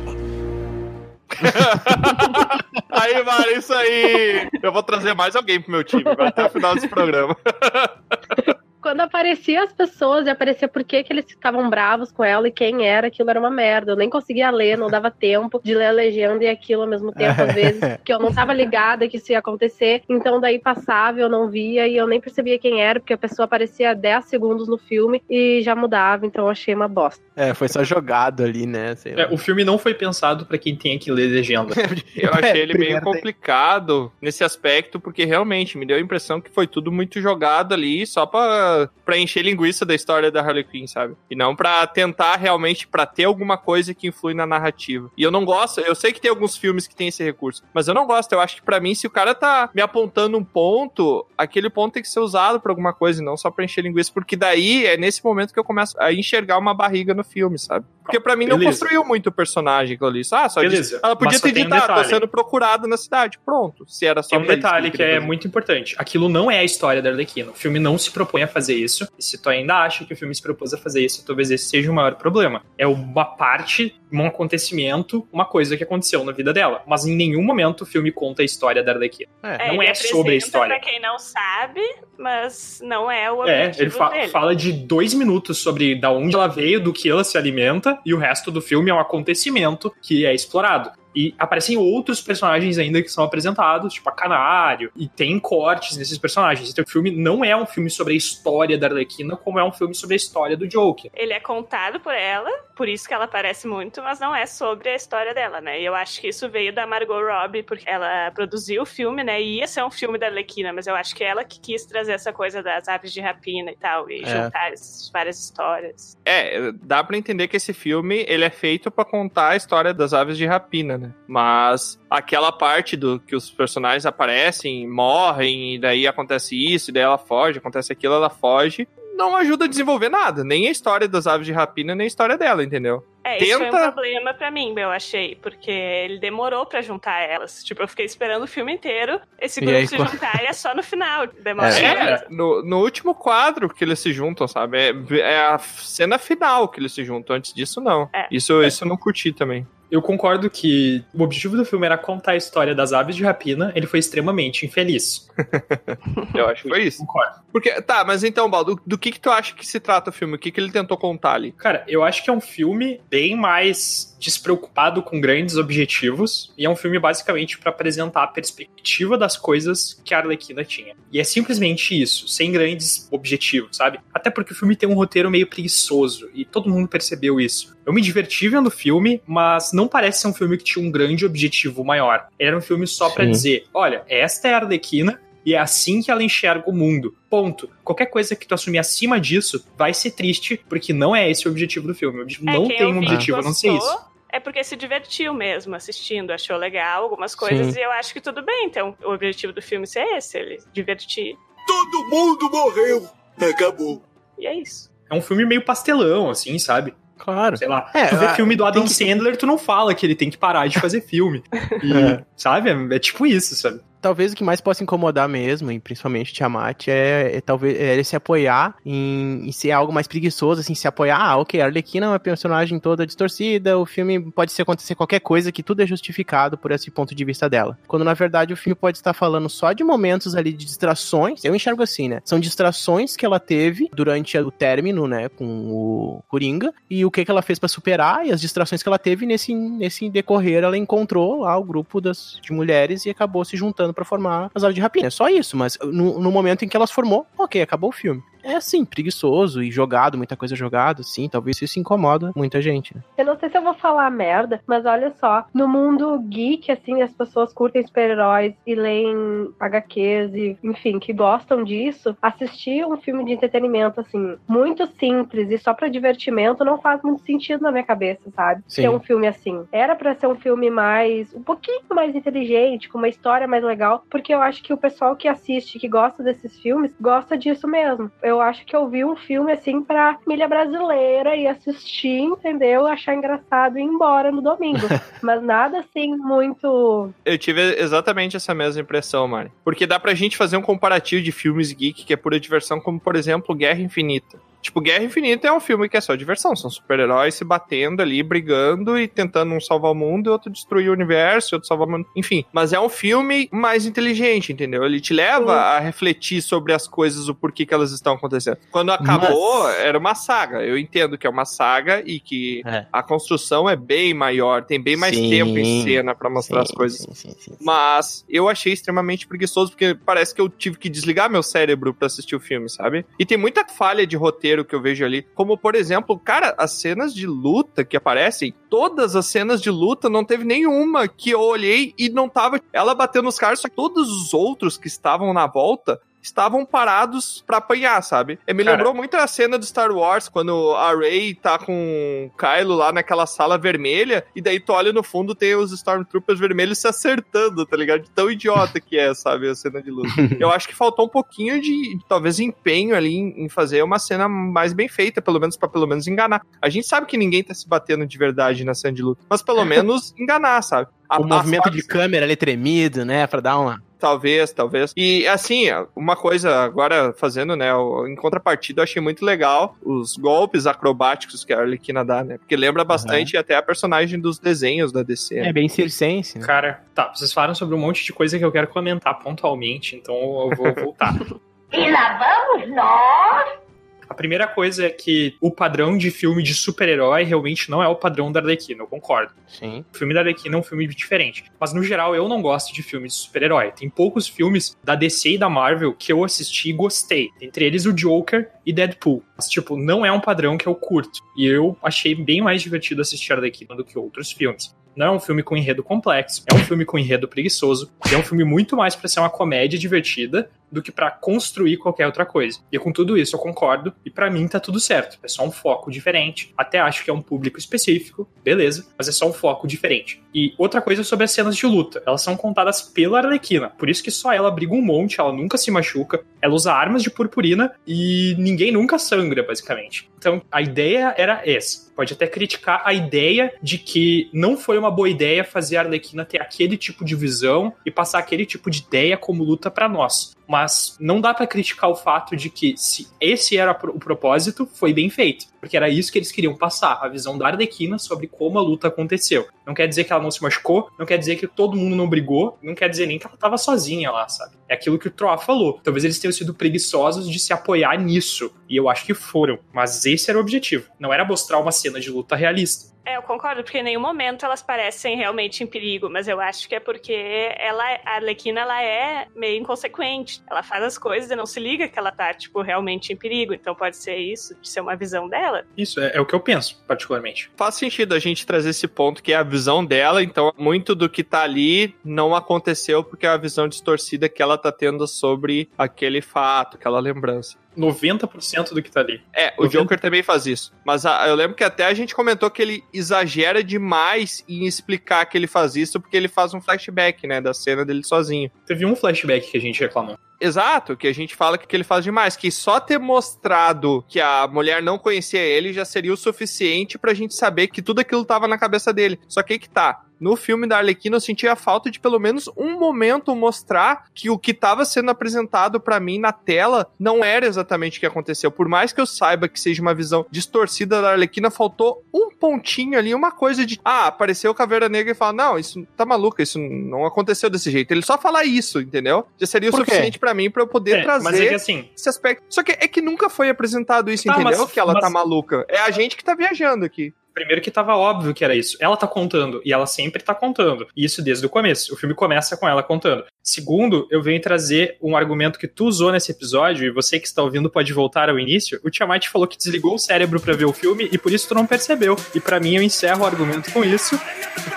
Aí, mano, isso aí. Eu vou trazer mais alguém pro meu time, vai até o final desse programa. Quando aparecia as pessoas e aparecia por que, que eles estavam bravos com ela e quem era, aquilo era uma merda. Eu nem conseguia ler, não dava tempo de ler a legenda e aquilo ao mesmo tempo, às vezes, porque eu não tava ligada que isso ia acontecer. Então daí passava, eu não via e eu nem percebia quem era, porque a pessoa aparecia 10 segundos no filme e já mudava, então eu achei uma bosta. É, foi só jogado ali, né? sei lá. É, o filme não foi pensado pra quem tem que ler legenda. Eu achei ele meio complicado nesse aspecto, porque realmente me deu a impressão que foi tudo muito jogado ali só pra, pra encher linguiça da história da Harley Quinn, sabe? E não pra tentar realmente pra ter alguma coisa que influi na narrativa. E eu não gosto, eu sei que tem alguns filmes que tem esse recurso, mas eu não gosto. Eu acho que pra mim, se o cara tá me apontando um ponto, aquele ponto tem que ser usado pra alguma coisa e não só pra encher linguiça, porque daí é nesse momento que eu começo a enxergar uma barriga no filme, sabe? Porque pra mim não Beleza. construiu muito o personagem aquilo ali. Ah, só Beleza, disse- ela podia ter tem um dito, ah, tô sendo procurado na cidade. Pronto. Se era só Tem um detalhe eu que é muito importante. Aquilo não é a história da Arlequina. O filme não se propõe a fazer isso. E se tu ainda acha que o filme se propôs a fazer isso, talvez esse seja o maior problema. É uma parte, um acontecimento, uma coisa que aconteceu na vida dela. Mas em nenhum momento o filme conta a história da Arlequina. É. não ele é sobre a história. Pra quem não sabe, mas não é o É, objetivo ele fa- dele. fala de dois minutos sobre da onde ela veio, do que ela se alimenta, e o resto do filme é um acontecimento que é explorado. E aparecem outros personagens ainda que são apresentados, tipo a Canário, e tem cortes nesses personagens. Então o filme não é um filme sobre a história da Arlequina, como é um filme sobre a história do Joker. Ele é contado por ela, por isso que ela aparece muito, mas não é sobre a história dela, né? E eu acho que isso veio da Margot Robbie, porque ela produziu o filme, né? E ia ser um filme da Arlequina, mas eu acho que ela que quis trazer essa coisa das aves de rapina e tal, e É. juntar essas várias histórias. É, dá pra entender que esse filme ele é feito pra contar a história das aves de rapina, né? Mas aquela parte do que os personagens aparecem, morrem, e daí acontece isso, e daí ela foge, acontece aquilo, ela foge, não ajuda a desenvolver nada. Nem a história das aves de rapina, nem a história dela, entendeu? É, isso foi um Tenta- problema pra mim, eu achei, porque ele demorou pra juntar elas. Tipo, eu fiquei esperando o filme inteiro esse E grupo aí, se juntar e é só no final. Demora É. É, no, no último quadro que eles se juntam, sabe? É, é a cena final que eles se juntam. Antes disso, não. É. Isso, isso eu não curti também. Eu concordo que o objetivo do filme era contar a história das aves de rapina, ele foi extremamente infeliz. Eu acho que foi isso. Concordo. Porque, tá, mas então, Baldo, do, do que que tu acha que se trata o filme? O que que ele tentou contar ali? Cara, eu acho que é um filme bem mais despreocupado com grandes objetivos e é um filme basicamente pra apresentar a perspectiva das coisas que a Arlequina tinha. E é simplesmente isso, sem grandes objetivos, sabe? Até porque o filme tem um roteiro meio preguiçoso e todo mundo percebeu isso. Eu me diverti vendo o filme, mas não parece ser um filme que tinha um grande objetivo maior. Era um filme só pra Sim. dizer, olha, esta é a Arlequina e é assim que ela enxerga o mundo. Ponto. Qualquer coisa que tu assumir acima disso vai ser triste, porque não é esse o objetivo do filme. É, não tem um objetivo a não ser isso. É porque se divertiu mesmo assistindo, achou legal algumas coisas Sim. e eu acho que tudo bem. Então, o objetivo do filme ser esse, ele divertir. Todo mundo morreu. Acabou. E é isso. É um filme meio pastelão, assim, sabe? Claro. Sei lá. É, tu vê ah, filme do Adam que- Sandler, tu não fala que ele tem que parar de fazer filme. E, É. sabe? É, é tipo isso, sabe? Talvez o que mais possa incomodar mesmo, e principalmente Tiamat, é, é talvez é ele se apoiar em, em, ser algo mais preguiçoso, assim, se apoiar, ah, ok, a Arlequina é uma personagem toda distorcida, o filme pode ser acontecer qualquer coisa que tudo é justificado por esse ponto de vista dela. Quando na verdade o filme pode estar falando só de momentos ali de distrações, eu enxergo assim, né? São distrações que ela teve durante o término, né, com o Coringa, e o que, que ela fez para superar, e as distrações que ela teve nesse, nesse decorrer, ela encontrou lá o grupo das, de mulheres e acabou se juntando para formar as aves de rapina. É só isso, mas no, no momento em que elas formou, ok, acabou o filme é assim, preguiçoso e jogado, muita coisa jogada, sim, talvez isso incomoda muita gente. Né? Eu não sei se eu vou falar merda, mas olha só, no mundo geek, assim, as pessoas curtem super-heróis e leem HQs e, enfim, que gostam disso, assistir um filme de entretenimento, assim, muito simples e só para divertimento não faz muito sentido na minha cabeça, sabe? Sim. Ser um filme assim. Era para ser um filme mais, um pouquinho mais inteligente, com uma história mais legal, porque eu acho que o pessoal que assiste, que gosta desses filmes, gosta disso mesmo eu acho que eu vi um filme assim pra família brasileira e assistir, entendeu? Achar engraçado e ir embora no domingo. Mas nada assim muito. Eu tive exatamente essa mesma impressão, Mari. Porque dá pra gente fazer um comparativo de filmes geek que é pura diversão, como por exemplo Guerra Infinita. Tipo, Guerra Infinita é um filme que é só diversão. São super-heróis se batendo ali, brigando e tentando um salvar o mundo e outro destruir o universo, outro salvar o mundo. Enfim, mas é um filme mais inteligente, entendeu? Ele te leva a refletir sobre as coisas, o porquê que elas estão acontecendo. Quando acabou, mas... era uma saga. Eu entendo que é uma saga e que é. a construção é bem maior, tem bem mais sim, tempo em cena para mostrar sim, as coisas. Sim, mas eu achei extremamente preguiçoso, porque parece que eu tive que desligar meu cérebro para assistir o filme, sabe? E tem muita falha de roteiro que eu vejo ali. Como, por exemplo, cara, as cenas de luta que aparecem, todas as cenas de luta, não teve nenhuma que eu olhei e não tava ela batendo nos caras, só que todos os outros que estavam na volta estavam parados para apanhar, sabe? E me Cara. lembrou muito a cena do Star Wars, quando a Rey tá com o Kylo lá naquela sala vermelha, e daí tu olha no fundo, tem os Stormtroopers vermelhos se acertando, tá ligado? De tão idiota que é, sabe, a cena de luta. Eu acho que faltou um pouquinho de, talvez, empenho ali em, em fazer uma cena mais bem feita, pelo menos para pelo menos enganar. A gente sabe que ninguém tá se batendo de verdade na cena de luta, mas pelo menos enganar, sabe? A, o movimento de câmera ali tremido, né, pra dar uma Talvez, talvez. E assim, uma coisa agora fazendo, né? Em contrapartida, eu achei muito legal os golpes acrobáticos que a Arlequina dá, né? Porque lembra bastante uhum. até a personagem dos desenhos da DC. É bem circense, né? Cara, tá, vocês falaram sobre um monte de coisa que eu quero comentar pontualmente, então eu vou voltar. e lá vamos nós! A primeira coisa é que o padrão de filme de super-herói realmente não é o padrão da Arlequina, eu concordo. Sim. O filme da Arlequina é um filme diferente. Mas, no geral, eu não gosto de filmes de super-herói. Tem poucos filmes da DC e da Marvel que eu assisti e gostei. Entre eles, o Joker e Deadpool. Mas, tipo, não é um padrão que eu curto. E eu achei bem mais divertido assistir Arlequina do que outros filmes. Não é um filme com enredo complexo, é um filme com enredo preguiçoso, é um filme muito mais para ser uma comédia divertida do que para construir qualquer outra coisa. E com tudo isso eu concordo, e para mim tá tudo certo. É só um foco diferente. Até acho que é um público específico, beleza, mas é só um foco diferente. E outra coisa sobre as cenas de luta, elas são contadas pela Arlequina, por isso que só ela briga um monte, ela nunca se machuca, ela usa armas de purpurina e ninguém nunca sangra, basicamente. Então a ideia era essa. Pode até criticar a ideia de que não foi uma boa ideia fazer a Arlequina ter aquele tipo de visão e passar aquele tipo de ideia como luta para nós mas não dá para criticar o fato de que se esse era o propósito, foi bem feito, porque era isso que eles queriam passar, a visão da Arlequina sobre como a luta aconteceu. Não quer dizer que ela não se machucou, não quer dizer que todo mundo não brigou, não quer dizer nem que ela tava sozinha lá, sabe? É aquilo que o Troa falou. Talvez eles tenham sido preguiçosos de se apoiar nisso, e eu acho que foram, mas esse era o objetivo. Não era mostrar uma cena de luta realista. É, eu concordo, porque em nenhum momento elas parecem realmente em perigo, mas eu acho que é porque ela, a Arlequina, ela é meio inconsequente. Ela faz as coisas e não se liga que ela tá, tipo, realmente em perigo. Então pode ser isso, de ser uma visão dela. Isso, é, é o que eu penso, particularmente. Faz sentido a gente trazer esse ponto que é a visão dela, então muito do que tá ali não aconteceu porque é a visão distorcida que ela tá tendo sobre aquele fato, aquela lembrança. 90% do que tá ali. É, o 90... Joker também faz isso. Mas a, eu lembro que até a gente comentou que ele exagera demais em explicar que ele faz isso, porque ele faz um flashback, né, da cena dele sozinho. Teve um flashback que a gente reclamou. Exato, que a gente fala que ele faz demais, que só ter mostrado que a mulher não conhecia ele já seria o suficiente pra gente saber que tudo aquilo tava na cabeça dele. Só que aí que tá no filme da Arlequina eu senti a falta de pelo menos um momento mostrar que o que estava sendo apresentado pra mim na tela não era exatamente o que aconteceu. Por mais que eu saiba que seja uma visão distorcida da Arlequina, faltou um pontinho ali, uma coisa de, ah, apareceu o Caveira Negra e fala, não, isso tá maluco, isso não aconteceu desse jeito. Ele só falar isso, entendeu? Já seria o Por quê? Pra mim pra eu poder É, trazer mas é que assim, esse aspecto. Só que é que nunca foi apresentado isso, Tá, entendeu? mas- que ela mas- tá maluca. É a gente que tá viajando aqui. Primeiro que tava óbvio que era isso. Ela tá contando, e ela sempre tá contando. E isso desde o começo. O filme começa com ela contando. Segundo, eu venho trazer um argumento que tu usou nesse episódio, e você que está ouvindo pode voltar ao início. O Tiamat falou que desligou o cérebro pra ver o filme, e por isso tu não percebeu. E pra mim eu encerro o argumento com isso.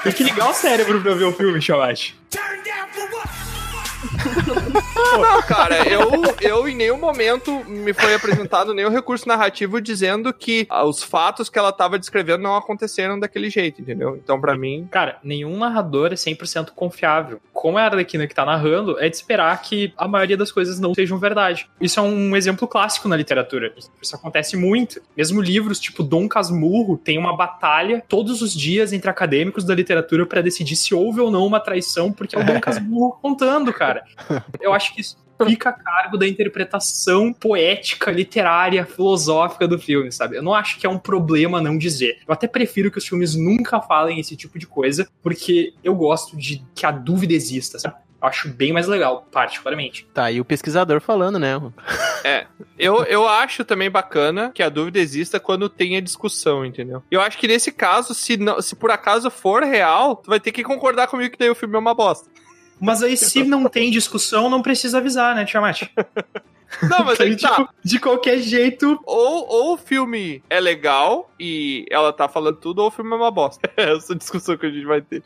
Tem que ligar o cérebro pra ver o filme, Tiamat. Não, cara, eu, eu em nenhum momento me foi apresentado nenhum recurso narrativo dizendo que ah, os fatos que ela tava descrevendo não aconteceram daquele jeito, entendeu? Então, pra mim. Cara, nenhum narrador é 100% confiável. Como é a Arlequina que tá narrando, é de esperar que a maioria das coisas não sejam verdade. Isso é um exemplo clássico na literatura. Isso acontece muito. Mesmo livros tipo Dom Casmurro tem uma batalha todos os dias entre acadêmicos da literatura pra decidir se houve ou não uma traição, porque é o Dom Casmurro contando, cara. Eu acho que isso fica a cargo da interpretação poética, literária, filosófica do filme, sabe? Eu não acho que é um problema não dizer. Eu até prefiro que os filmes nunca falem esse tipo de coisa, porque eu gosto de que a dúvida exista, sabe? Eu acho bem mais legal, particularmente. Tá aí o pesquisador falando, né? Eu, eu acho também bacana que a dúvida exista quando tem a discussão, entendeu? Eu acho que nesse caso, se, não, se por acaso for real, tu vai ter que concordar comigo que daí o filme é uma bosta. Mas aí, se não tem discussão, não precisa avisar, né, Tiamat? Não, mas aí tá. tipo, de qualquer jeito, Ou, ou o filme é legal e ela tá falando tudo, ou o filme é uma bosta. É essa discussão que a gente vai ter.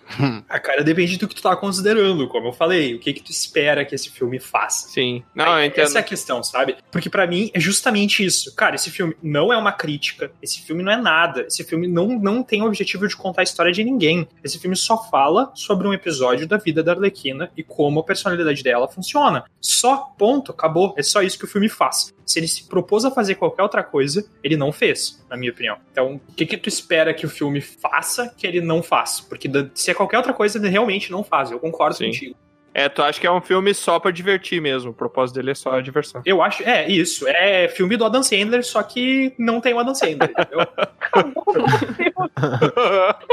a cara depende do que tu tá considerando, como eu falei. O que que tu espera que esse filme faça? Sim. Não, eu entendo. Essa é a questão, sabe? Porque pra mim é justamente isso. Cara, esse filme não é uma crítica, esse filme não é nada, esse filme não, não tem o objetivo de contar a história de ninguém. Esse filme só fala sobre um episódio da vida da Arlequina e como a personalidade dela funciona. Só, ponto, acabou. É só isso que o filme faz. Se ele se propôs a fazer qualquer outra coisa, ele não fez, na minha opinião. Então, o que que tu espera que o filme faça que ele não faz? Porque se é qualquer outra coisa, ele realmente não faz. Eu concordo Sim. contigo. É, tu acha que é um filme só pra divertir mesmo. O propósito dele é só a diversão. Eu acho, é isso. É filme do Adam Sandler, só que não tem o Adam Sandler. entendeu?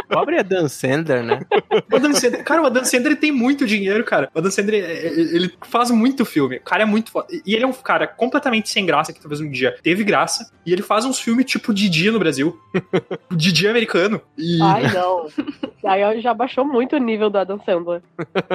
Pobre Dan Sandler, né? O Adam Sandler, cara, o Adam Sandler tem muito dinheiro, cara. O Adam Sandler, é, é, ele faz muito filme. O cara é muito foda. E ele é um cara completamente sem graça, que talvez um dia teve graça. E ele faz uns filmes tipo Didi no Brasil. Didi americano. E- Ai, não. Aí já baixou muito o nível do Adam Sandler.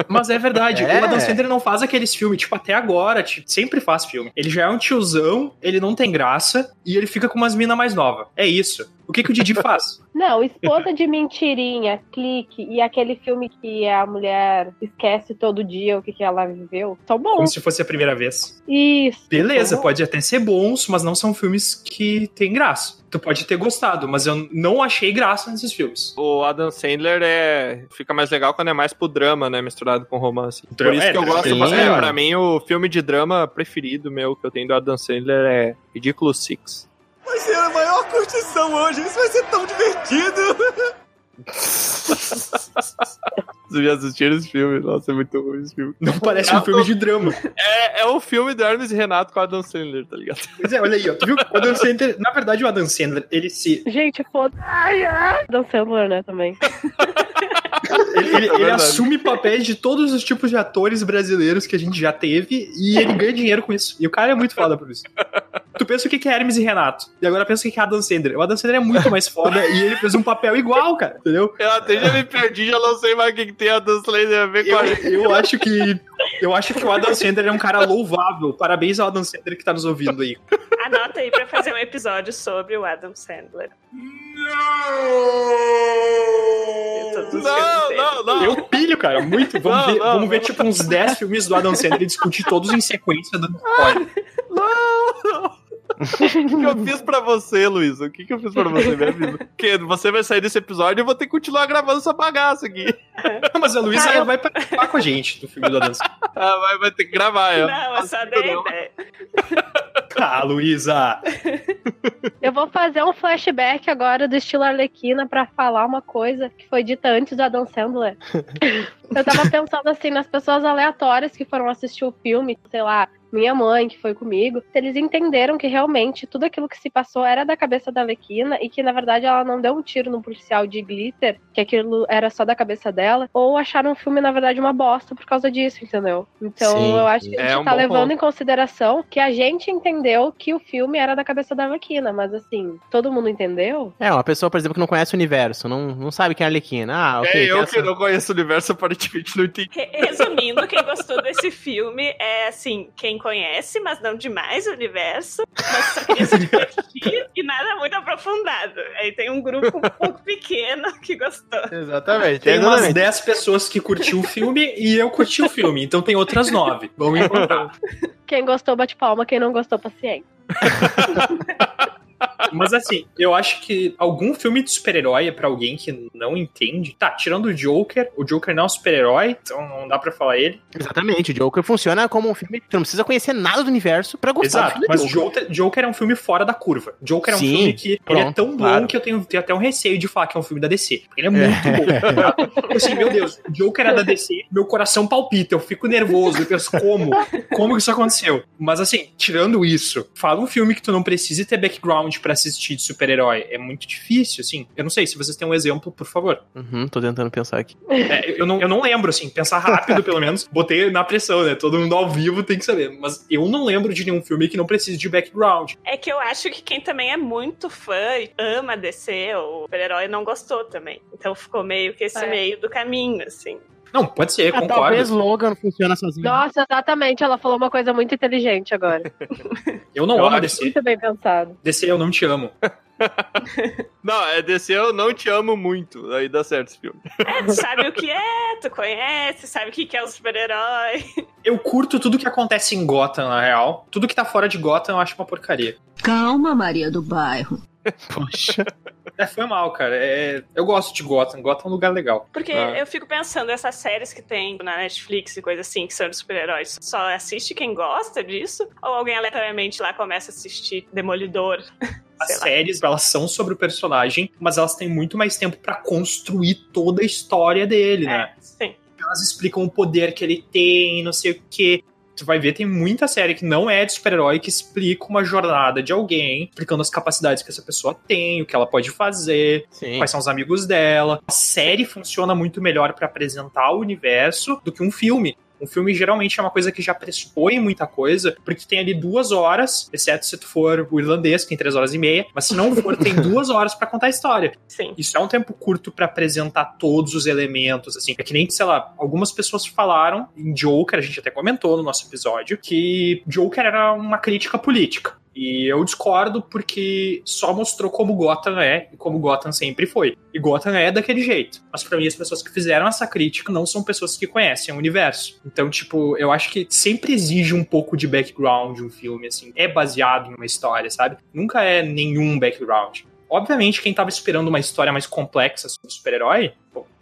Mas é verdade, É. o Adam Sandler não faz aqueles filmes, tipo, até agora, tipo, sempre faz filme. Ele já é um tiozão, ele não tem graça, e ele fica com umas minas mais novas. É isso. O que, que o Didi faz? Não, Esposa de Mentirinha, Clique e aquele filme que a mulher esquece todo dia o que, que ela viveu. São Como bons. se fosse a primeira vez. Isso. Beleza, pode até ser bons, mas não são filmes que têm graça. Tu pode ter gostado, mas eu não achei graça nesses filmes. O Adam Sandler é. Fica mais legal quando é mais pro drama, né? Misturado com romance. Por isso é, que eu gosto. sim, é, mano. pra mim, o filme de drama preferido meu que eu tenho do Adam Sandler é Ridículo Six. Vai ser a maior curtição hoje, isso vai ser tão divertido! Vocês já assistiram esse filme? Nossa, é muito ruim esse filme. Não parece um filme de drama. É, é o filme do Hermes e Renato com o Adam Sandler, tá ligado? Pois é, olha aí, ó. Tu viu? O Adam Sandler, na verdade, o Adam Sandler, ele se. Gente, foda. Ai, ai. Adam Sandler, né, também. Ele, ele- ele verdade. assume papéis de todos os tipos de atores brasileiros que a gente já teve e ele ganha dinheiro com isso. E o cara é muito foda por isso. Tu pensa o que é Hermes e Renato. E agora pensa o que é Adam Sandler. O Adam Sandler é muito mais foda e ele fez um papel igual, cara. Entendeu? Eu até já me perdi, já não sei mais o que, que tem Adam Sandler a ver com Eu, a eu acho que. Eu acho que o Adam Sandler é um cara louvável. Parabéns ao Adam Sandler que tá nos ouvindo aí. Anota aí pra fazer um episódio sobre o Adam Sandler. Não, dele. não, não. Eu pilho, cara, muito. Vamos, Não, ver, não, vamos ver não. tipo, uns 10 filmes do Adam Sandler e discutir todos em sequência dando spoiler. O que, que eu fiz pra você, Luiz? O que, que eu fiz pra você, minha vida? Porque você vai sair desse episódio e eu vou ter que continuar gravando essa bagaça aqui. Mas a Luísa Ah, eu- vai participar com a gente do filme do Adam Sandler. Ah, vai, vai ter que gravar, eu. Não, eu só dei Não. ideia. Ah, Luísa! Eu vou fazer um flashback agora do estilo Arlequina pra falar uma coisa que foi dita antes do Adam Sandler. Eu tava pensando assim nas pessoas aleatórias que foram assistir o filme, sei lá, minha mãe, que foi comigo, eles entenderam que realmente tudo aquilo que se passou era da cabeça da Alequina e que, na verdade, ela não deu um tiro no policial de glitter, que aquilo era só da cabeça dela, ou acharam o filme, na verdade, uma bosta por causa disso, entendeu? Então, Sim, eu acho que a é gente um tá levando ponto. em consideração que a gente entendeu que o filme era da cabeça da Alequina, mas assim, todo mundo entendeu? É, uma pessoa, por exemplo, que não conhece o universo, não, não sabe quem é a Arlequina. Ah, ok. é, eu tem que essa- não conheço o universo, aparentemente não entendi. Re- Resumindo, quem gostou desse filme é assim, quem conhece, mas não demais o universo, mas só queria se divertir e nada muito aprofundado. Aí tem um grupo um pouco pequeno que gostou. Exatamente. Tem umas exatamente. 10 pessoas que curtiu o filme e eu curti o filme, então tem outras 9. Vamos encontrar. Quem gostou, bate palma, quem não gostou, paciência. Mas assim, eu acho que algum filme de super-herói é pra alguém que não entende. Tá, tirando o Joker, o Joker não é um super-herói, então não dá pra falar ele. Exatamente, o Joker funciona como um filme que não precisa conhecer nada do universo pra gostar do Exato, mas Joker. Joker, é um filme fora da curva. Joker é um Sim, filme que é pronto, tão bom claro. que eu tenho, tenho até um receio de falar que é um filme da DC. Porque ele é muito bom. Tipo assim, meu Deus, o Joker é da DC, meu coração palpita, eu fico nervoso, eu penso, como? Como que isso aconteceu? Mas assim, tirando isso, fala um filme que tu não precisa ter background pra assistir de super-herói. É muito difícil, assim. Eu não sei, se vocês têm um exemplo, por favor. Uhum, tô tentando pensar aqui. É, eu, não, eu não lembro, assim, pensar rápido, pelo menos. Botei na pressão, né? Todo mundo ao vivo tem que saber. Mas eu não lembro de nenhum filme que não precise de background. É que eu acho que quem também é muito fã e ama DC, o super-herói, não gostou também. Então ficou meio que esse É. meio do caminho, assim. Não, pode ser, Ah, concordo. talvez Logan funciona sozinho. Nossa, exatamente, ela falou uma coisa muito inteligente agora. Eu não Eu amo DC. Muito bem pensado. DC, eu não te amo. Não, é DC, eu não te amo muito. Aí dá certo esse filme. É, tu sabe o que é, tu conhece, sabe o que que é o super-herói. Eu curto tudo que acontece em Gotham, na real. Tudo que tá fora de Gotham eu acho uma porcaria. Calma, Maria do Bairro. Poxa. É, foi mal, cara. É, eu gosto de Gotham. Gotham é um lugar legal. Porque Ah. eu fico pensando, essas séries que tem na Netflix e coisa assim, que são de super-heróis, só assiste quem gosta disso? Ou alguém aleatoriamente lá começa a assistir Demolidor? As séries, elas são sobre o personagem, mas elas têm muito mais tempo pra construir toda a história dele, né? É, sim. Elas explicam o poder que ele tem, não sei o quê. Tu vai ver, tem muita série que não é de super-herói que explica uma jornada de alguém, explicando as capacidades que essa pessoa tem, o que ela pode fazer, Sim. quais são os amigos dela. A série funciona muito melhor pra apresentar o universo do que um filme. Um filme geralmente é uma coisa que já pressupõe muita coisa, porque tem ali duas horas, exceto se tu for o irlandês, que tem três horas e meia, mas se não for, tem duas horas pra contar a história. Sim. Isso é um tempo curto pra apresentar todos os elementos, assim. É que nem, sei lá, algumas pessoas falaram em Joker, a gente até comentou no nosso episódio, que Joker era uma crítica política. E eu discordo porque só mostrou como Gotham é e como Gotham sempre foi. E Gotham é daquele jeito. Mas pra mim, as pessoas que fizeram essa crítica não são pessoas que conhecem o universo. Então, tipo, eu acho que sempre exige um pouco de background um filme, assim. É baseado em uma história, sabe? Nunca é nenhum background. Obviamente, quem tava esperando uma história mais complexa sobre super-herói,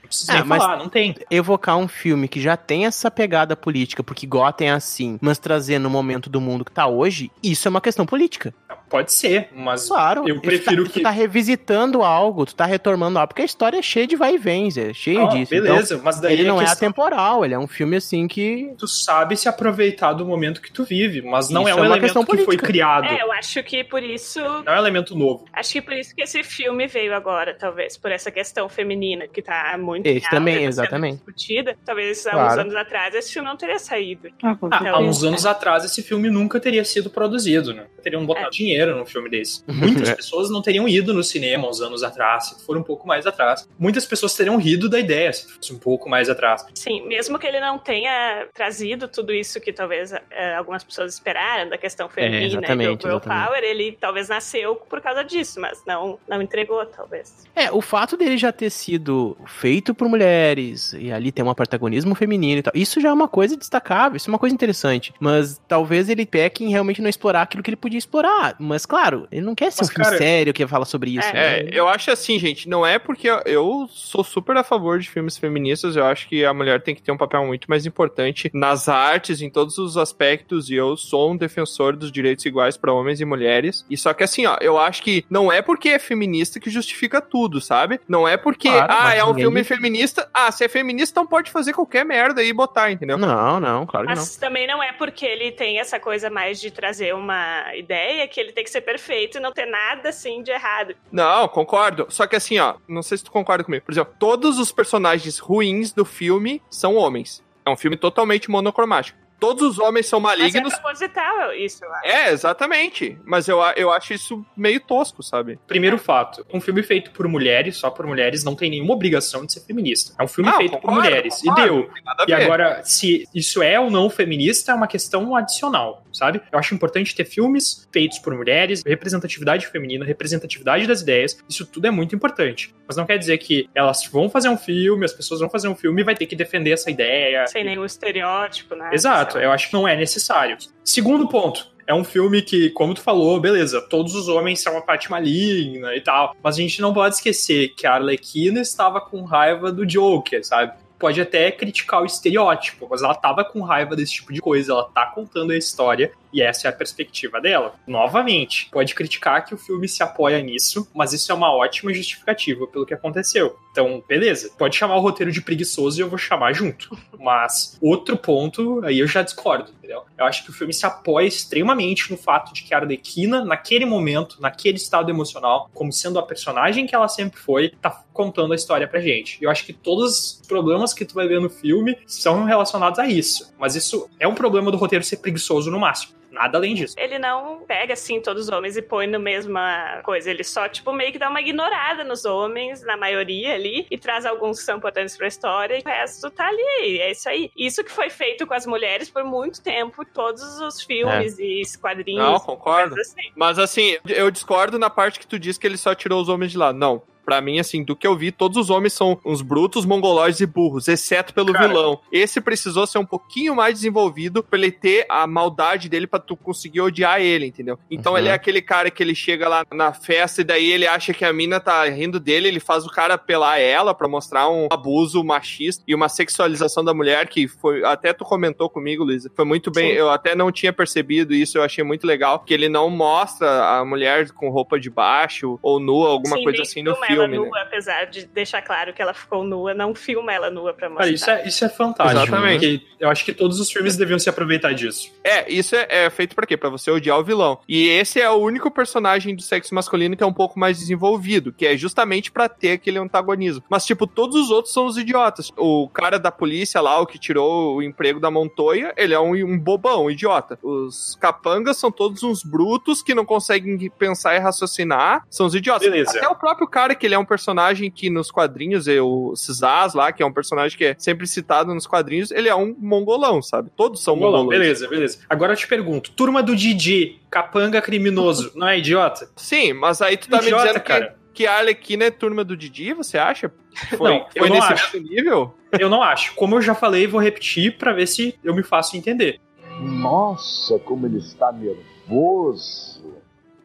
não precisa Ah, mas- falar, não tem. Evocar um filme que já tem essa pegada política, porque Gotham é assim, mas trazer no momento do mundo que tá hoje, isso é uma questão política. Pode ser, mas Claro. eu tu prefiro tá, que. Tu tá revisitando algo, tu tá retornando algo, porque a história é cheia de vai e vens, é cheio Ah, disso. beleza, mas Então, daí ele não a é questão- atemporal, ele é um filme assim que. tu sabe se aproveitar do momento que tu vive, mas não Isso é um é uma elemento questão que foi política. criado. É, eu acho que por isso. Não é um elemento novo. Acho que por isso que esse filme veio agora, talvez, por essa questão feminina que tá muito Esse alta, também, tá exatamente. discutida. Talvez há uns Claro. anos atrás esse filme não teria saído. Ah, há Então, uns anos atrás esse filme nunca teria sido produzido, né? Teriam botado É. dinheiro num filme desse. Muitas É. pessoas não teriam ido no cinema uns anos atrás, se for um pouco mais atrás. Muitas pessoas teriam rido da ideia se fosse um pouco mais atrás. Sim, mesmo que ele não tenha trazido tudo isso que talvez eh, algumas pessoas esperaram da questão feminina e do exatamente, girl exatamente. power, ele talvez nasceu por causa disso, mas não, não entregou, talvez. É, o fato dele já ter sido feito por mulheres e ali tem um protagonismo feminino e tal, isso já é uma coisa destacável, isso é uma coisa interessante. Mas talvez ele peque em realmente não explorar aquilo que ele podia explorar. Mas claro, ele não quer ser Mas, um filme cara, sério que fala sobre isso. né? É, eu acho assim, gente, não é porque eu- sou super a favor de filmes feministas, eu acho que a mulher tem que ter um papel muito mais importante nas artes, em todos os aspectos, e eu sou um defensor dos direitos iguais para homens e mulheres. E só que assim, ó, eu acho que não é porque é feminista que justifica tudo, sabe? Não é porque, Claro, ah, mas é um ninguém- filme feminista, ah, se é feminista, então pode fazer qualquer merda e botar, entendeu? Não, não, claro que não. Mas também não é porque ele tem essa coisa mais de trazer uma ideia que ele tem que ser perfeito e não ter nada assim de errado. Não, concordo. Só que assim, ó, não sei se tu concorda comigo. Por exemplo, todos os personagens ruins do filme são homens. É um filme totalmente monocromático. Todos os homens são Mas é malignos. proposital isso, eu acho. É, exatamente. Mas eu, eu acho isso meio tosco, sabe? Primeiro fato, um filme feito por mulheres, só por mulheres, não tem nenhuma obrigação de ser feminista. É um filme Não, feito por concordo, mulheres. concordo, e deu. E agora, se isso é ou não feminista, é uma questão adicional, sabe? Eu acho importante ter filmes feitos por mulheres, representatividade feminina, representatividade das ideias, isso tudo é muito importante. Mas não quer dizer que elas vão fazer um filme, as pessoas vão fazer um filme e vai ter que defender essa ideia. Sem nenhum estereótipo, né? Exato, eu acho que não é necessário. Segundo ponto. É um filme que, como tu falou, beleza, todos os homens são uma parte maligna e tal. Mas a gente não pode esquecer que a Arlequina estava com raiva do Joker, sabe? Pode até criticar o estereótipo, mas ela tava com raiva desse tipo de coisa, ela tá contando a história e essa é a perspectiva dela. Novamente, pode criticar que o filme se apoia nisso, mas isso é uma ótima justificativa pelo que aconteceu. Então, beleza, pode chamar o roteiro de preguiçoso e eu vou chamar junto. Mas outro ponto, aí eu já discordo, entendeu? Eu acho que o filme se apoia extremamente no fato de que a Arlequina, naquele momento, naquele estado emocional, como sendo a personagem que ela sempre foi, tá contando a história pra gente. Eu acho que todos os problemas que tu vai ver no filme são relacionados a isso. Mas isso é um problema do roteiro ser preguiçoso no máximo. Nada além disso. Ele não pega, assim, todos os homens e põe na mesma coisa. Ele só, tipo, meio que dá uma ignorada nos homens, na maioria ali, e traz alguns que são importantes pra história, e o resto tá ali. É isso aí. Isso que foi feito com as mulheres por muito tempo, todos os filmes e quadrinhos. Não, concordo. assim. Mas assim, eu discordo na parte que tu diz que ele só tirou os homens de lá. Não. Pra mim, assim, do que eu vi, todos os homens são uns brutos, mongolóides e burros, exceto pelo Cara. vilão. Esse precisou ser um pouquinho mais desenvolvido pra ele ter a maldade dele pra tu conseguir odiar ele, entendeu? Então Uhum. ele é aquele cara que ele chega lá na festa e daí ele acha que a mina tá rindo dele, ele faz o cara apelar ela pra mostrar um abuso machista e uma sexualização da mulher que foi, até tu comentou comigo, Luísa, foi muito bem, Sim. eu até não tinha percebido isso, eu achei muito legal, que ele não mostra a mulher com roupa de baixo ou nua, alguma Sim, coisa assim no filme, ela né? nua, apesar de deixar claro que ela ficou nua, não filma ela nua pra mostrar. Cara, isso é, isso é fantástico. Exatamente. porque Eu acho que todos os filmes deviam se aproveitar disso. É, isso é, é feito pra quê? Pra você odiar o vilão. E esse é o único personagem do sexo masculino que é um pouco mais desenvolvido, que é justamente pra ter aquele antagonismo. Mas, tipo, todos os outros são os idiotas. O cara da polícia lá, o que tirou o emprego da Montoya, ele é um, um bobão, um idiota. Os capangas são todos uns brutos que não conseguem pensar e raciocinar, são os idiotas. Beleza. Até o próprio cara, que ele é um personagem que nos quadrinhos, é o Cisaz lá, que é um personagem que é sempre citado nos quadrinhos, ele é um mongolão, sabe? Todos são Mongolão, mongolões. beleza, beleza. Agora eu te pergunto: turma do Didi, capanga criminoso, não é idiota? Sim, mas aí tu tá Idiota, me dizendo cara. que, que a Arlequina é turma do Didi, você acha? Foi, Não, eu foi não nesse acho. mesmo nível? Eu não acho. Como eu já falei, vou repetir pra ver se eu me faço entender. Nossa, como ele está nervoso.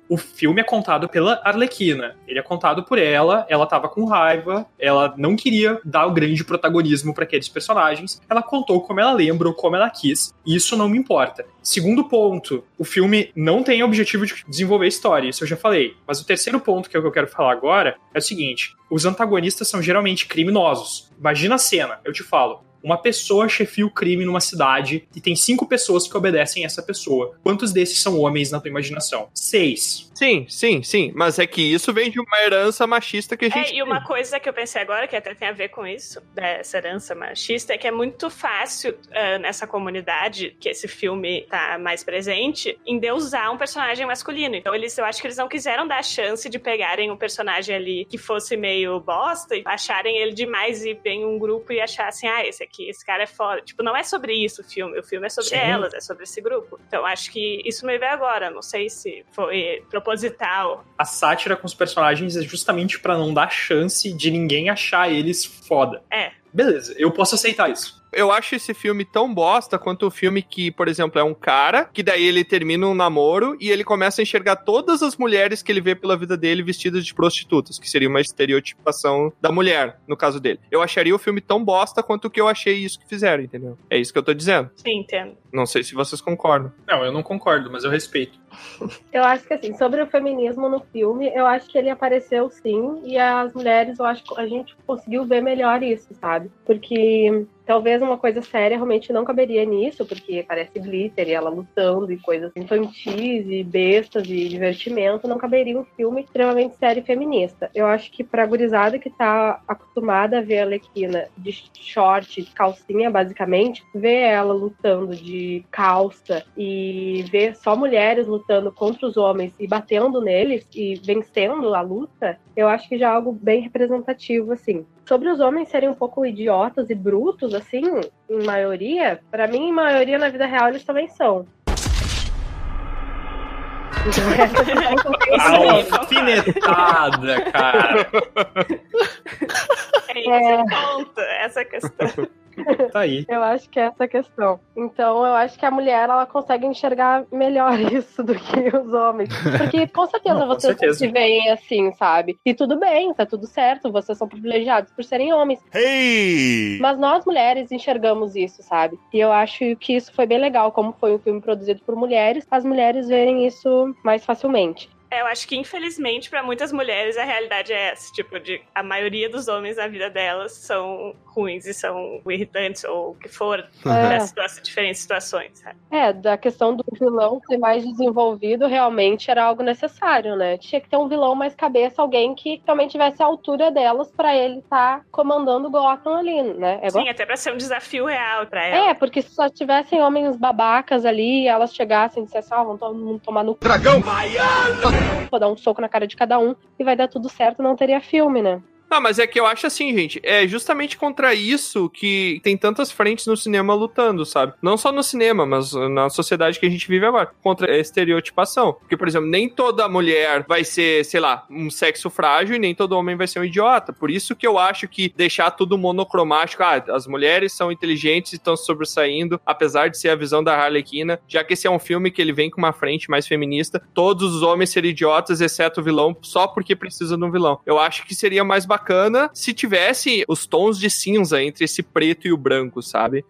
O filme é contado pela Arlequina. Ele é contado por ela, ela tava com raiva, ela não queria dar o grande protagonismo pra aqueles personagens. Ela contou como ela lembra ou como ela quis, e isso não me importa. Segundo ponto, o filme não tem o objetivo de desenvolver história, isso eu já falei. Mas o terceiro ponto que é o que eu quero falar agora é o seguinte: os antagonistas são geralmente criminosos. Imagina a cena, eu te falo. Uma pessoa chefia o crime numa cidade e tem cinco pessoas que obedecem essa pessoa. Quantos desses são homens na tua imaginação? Seis. Sim, sim, sim. Mas é que isso vem de uma herança machista que a gente. É, e uma coisa que eu pensei agora, que até tem a ver com isso, dessa herança machista, é que é muito fácil ah, nessa comunidade, que esse filme tá mais presente, endeusar um personagem masculino. Então, eles, eu acho que eles não quiseram dar a chance de pegarem um personagem ali que fosse meio bosta e acharem ele demais e vem um grupo e achassem, ah, esse aqui, esse cara é foda. Tipo, não é sobre isso o filme, o filme é sobre Sim. elas, é sobre esse grupo. Então, acho que isso me veio agora. Não sei se foi proposital. A sátira com os personagens é justamente pra não dar chance de ninguém achar eles foda. É. Beleza, eu posso aceitar isso. Eu acho esse filme tão bosta quanto o filme que, por exemplo, é um cara que daí ele termina um namoro e ele começa a enxergar todas as mulheres que ele vê pela vida dele vestidas de prostitutas, que seria uma estereotipação da mulher, no caso dele. Eu acharia o filme tão bosta quanto o que eu achei isso que fizeram, entendeu? É isso que eu tô dizendo. Sim, entendo. Não sei se vocês concordam. Não, eu não concordo, mas eu respeito. Eu acho que assim, sobre o feminismo no filme, eu acho que ele apareceu sim, e as mulheres, eu acho que a gente conseguiu ver melhor isso, sabe? Porque talvez uma coisa séria realmente não caberia nisso, porque parece glitter e ela lutando e coisas infantis e bestas e divertimento, não caberia um filme extremamente sério e feminista. Eu acho que pra gurizada que tá acostumada a ver a Lequina de short, calcinha basicamente, ver ela lutando de calça e ver só mulheres lutando contra os homens e batendo neles e vencendo a luta, eu acho que já é algo bem representativo, assim. Sobre os homens serem um pouco idiotas e brutos, assim, em maioria, para mim, em maioria na vida real, eles também são. Alfinetada, cara. É esse o ponto, essa é a questão. Tá aí. Eu acho que é essa a questão. Então, eu acho que a mulher ela consegue enxergar melhor isso do que os homens. Porque com certeza Não, com vocês certeza. se veem assim, sabe? E tudo bem, tá tudo certo, vocês são privilegiados por serem homens. Hey! Mas nós mulheres enxergamos isso, sabe? E eu acho que isso foi bem legal, como foi um filme produzido por mulheres, as mulheres verem isso mais facilmente. É, Eu acho que, infelizmente, pra muitas mulheres, a realidade é essa. Tipo, de a maioria dos homens na vida delas são ruins e são irritantes ou o que for, É. diferentes situações, sabe? É, da questão do vilão ser mais desenvolvido, realmente era algo necessário, né? Tinha que ter um vilão mais cabeça, alguém que também tivesse a altura delas pra ele estar comandando Gotham ali, né? É Sim, até pra ser um desafio real pra ela. É, porque se só tivessem homens babacas ali e elas chegassem e dissessem, ó, vamos todo mundo tomar no Dragão! Vou dar um soco na cara de cada um e vai dar tudo certo, não teria filme, né? Não, mas é que eu acho assim, gente, é justamente contra isso que tem tantas frentes no cinema lutando, sabe? Não só no cinema, mas na sociedade que a gente vive agora, contra a estereotipação. Porque, por exemplo, nem toda mulher vai ser, sei lá, um sexo frágil e nem todo homem vai ser um idiota. Por isso que eu acho que deixar tudo monocromático, ah, as mulheres são inteligentes e estão sobressaindo, apesar de ser a visão da Harlequina, já que esse é um filme que ele vem com uma frente mais feminista, todos os homens serem idiotas, exceto o vilão, só porque precisa de um vilão. Eu acho que seria mais bacana se tivesse os tons de cinza entre esse preto e o branco, sabe?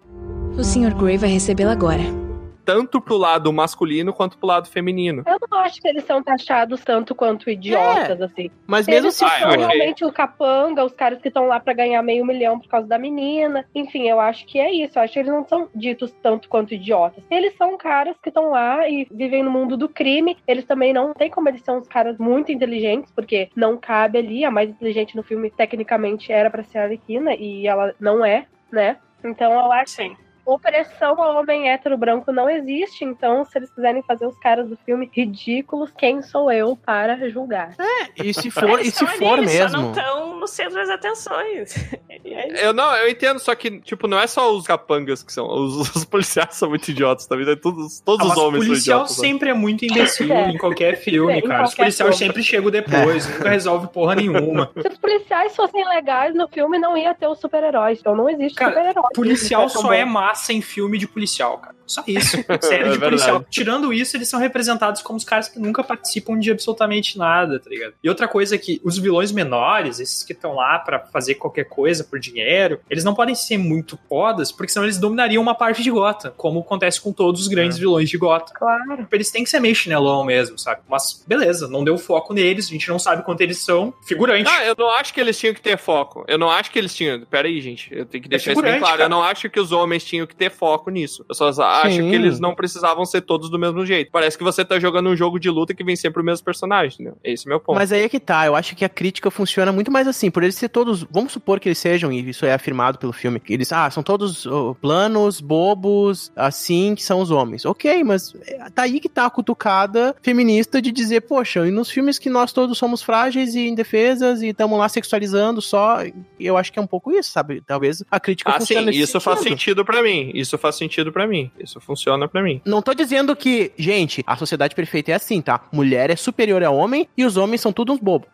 O Sr. Grey vai recebê-la agora. Tanto pro lado masculino quanto pro lado feminino. Eu não acho que eles são taxados tanto quanto idiotas, assim. Mas mesmo Eles se for. realmente o capanga, os caras que estão lá pra ganhar meio milhão por causa da menina. Enfim, eu acho que é isso. Eu acho que eles não são ditos tanto quanto idiotas. Eles são caras que estão lá e vivem no mundo do crime. Eles também não tem como eles são uns caras muito inteligentes, porque não cabe ali. A mais inteligente no filme, tecnicamente, era pra ser a Arlequina, e ela não é, né? Então eu acho Sim. Opressão ao homem hétero branco não existe, então se eles quiserem fazer os caras do filme ridículos, quem sou eu para julgar? E se for, e Eles se for ali, Só não mesmo. estão no centro das atenções. E é isso. Eu não, eu entendo, só que, tipo, não é só os capangas que são. Os, os policiais são muito idiotas também. né? Todos, todos Ah, os homens são policial idiotas. né? sempre é muito imbecil É. em qualquer filme, É, em cara. Os qualquer policiais filme. sempre chegam depois, nunca resolve porra nenhuma. Se os policiais fossem legais no filme, não ia ter os super-heróis. Então não existe super-herói. Policial é só é massa em filme de policial, cara. Só isso. Série É de policial. Tirando isso, eles são representados como os caras que nunca participam de absolutamente nada, tá ligado? E outra coisa é que os vilões menores, esses que estão lá pra fazer qualquer coisa por dinheiro, eles não podem ser muito fodas, porque senão eles dominariam uma parte de Gotham, como acontece com todos os grandes vilões de Gotham. Claro. Eles têm que ser meio chinelão mesmo, sabe? Mas beleza, não deu foco neles, a gente não sabe quanto eles são. Figurante. Ah, eu não acho que eles tinham que ter foco. Eu não acho que eles tinham. Pera aí, gente. Eu tenho que deixar isso bem claro. cara. Eu não acho que os homens tinham que ter foco nisso. Eu só acho Sim. que eles não precisavam ser todos do mesmo jeito. Parece que você tá jogando um jogo de luta que vem sempre o mesmo personagem, entendeu? Esse é o meu ponto. Mas aí é que tá, eu acho que a crítica funciona muito mais assim, por eles ser todos, vamos supor que eles sejam, e isso é afirmado pelo filme, que eles, ah, são todos oh, planos, bobos, assim que são os homens. Ok, mas é, tá aí que tá a cutucada feminista de dizer, poxa, e nos filmes que nós todos somos frágeis e indefesas e estamos lá sexualizando só, eu acho que é um pouco isso, sabe? Talvez a crítica Ah, sim, funcione nesse isso faz sentido pra mim. Isso faz sentido pra mim. Isso funciona pra mim. Não tô dizendo que, gente, a sociedade perfeita é assim, tá? Mulher é superior a homem e os homens são todos uns bobos.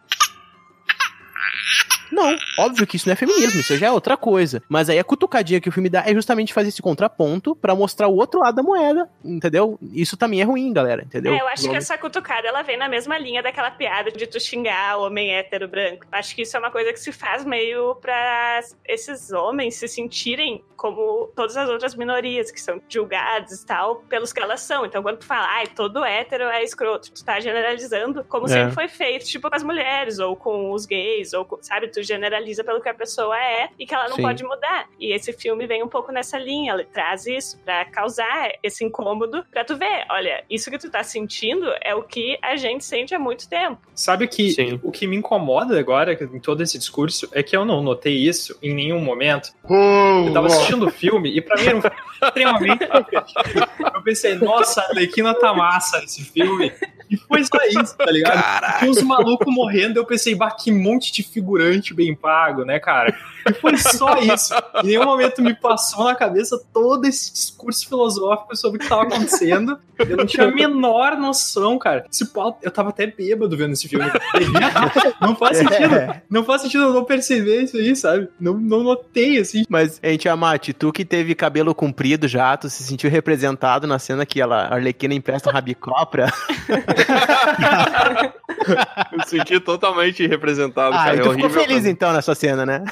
Não, óbvio que isso não é feminismo, isso já é outra coisa. Mas aí a cutucadinha que o filme dá é justamente fazer esse contraponto pra mostrar o outro lado da moeda, entendeu? Isso também é ruim, galera, entendeu? É, eu acho que essa cutucada ela vem na mesma linha daquela piada de tu xingar homem hétero branco. Acho que isso é uma coisa que se faz meio pra esses homens se sentirem como todas as outras minorias que são julgadas e tal, pelos que elas são. Então, quando tu fala, ai, todo hétero é escroto, tu tá generalizando como É. sempre foi feito, tipo com as mulheres, ou com os gays, ou com, sabe, tu generaliza pelo que a pessoa é e que ela não Sim. pode mudar. E esse filme vem um pouco nessa linha, ele traz isso pra causar esse incômodo, pra tu ver, olha, isso que tu tá sentindo é o que a gente sente há muito tempo. Sabe o que, Sim. o que me incomoda agora em todo esse discurso é que eu não notei isso em nenhum momento. Eu tava assistindo o filme e pra mim era um filme extremamente. Eu pensei, nossa, a Arlequina tá massa nesse filme. E foi só isso, tá ligado? Tinha uns malucos morrendo, eu pensei, bah, que monte de figurante bem pago, né, cara? E foi só isso. Em nenhum momento me passou na cabeça todo esse discurso filosófico sobre o que tava acontecendo. Eu não tinha a menor noção, cara. Esse pau, eu tava até bêbado vendo esse filme. Não faz sentido. É. Não faz sentido eu não perceber isso aí, sabe? Não, não notei, assim. Mas, hein, Tiamat, tu que teve cabelo comprido já, tu se sentiu representado na cena que ela, a Arlequina empresta um rabicó pra... Eu senti totalmente representado, Ah, cara. é tu horrível. ficou feliz então nessa cena, né?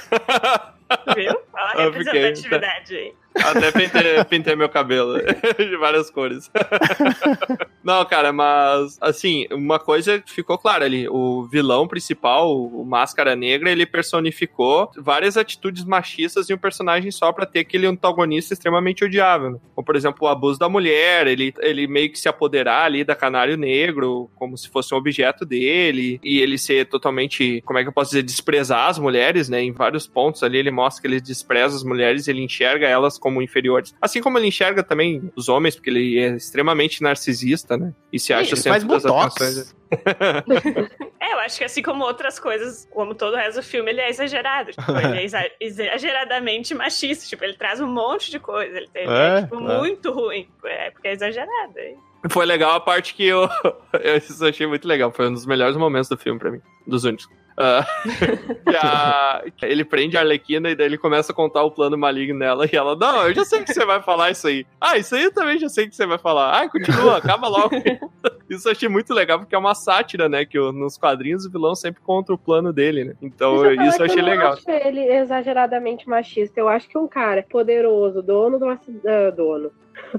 Viu? Olha a fiquei, representatividade aí. Até pintei, pintei meu cabelo de várias cores. Não, cara, mas assim, uma coisa ficou clara ali: o vilão principal, o Máscara Negra, ele personificou várias atitudes machistas em um personagem só pra ter aquele antagonista extremamente odiável. né? Como, por exemplo, o abuso da mulher, ele, ele meio que se apoderar ali da Canário Negro, como se fosse um objeto dele, e ele ser totalmente, como é que eu posso dizer, desprezar as mulheres, né? Em vários pontos ali ele mostra que ele despreza as mulheres, ele enxerga elas como inferiores. Assim como ele enxerga também os homens, porque ele é extremamente narcisista, né? E se acha faz sempre das botox. atenções. É, eu acho que assim como outras coisas, como todo o resto do filme, ele é exagerado. Tipo, ele é exa- exageradamente machista. Tipo, ele traz um monte de coisa. Ele tem, É, é, tipo, é. muito ruim. É, porque é exagerado. hein? Foi legal a parte que eu, eu eu achei muito legal. Foi um dos melhores momentos do filme pra mim. Dos únicos. Que a- ele prende a Arlequina e daí ele começa a contar o plano maligno nela e ela, não, eu já sei que você vai falar isso aí. Ah, isso aí eu também já sei que você vai falar. Ah, continua, acaba logo. Isso eu achei muito legal, porque é uma sátira, né? Que nos quadrinhos o vilão sempre contra o plano dele, né? Então Deixa falar isso eu achei não legal. acho ele exageradamente machista. Eu acho que um cara poderoso, dono de uma cidade. dono.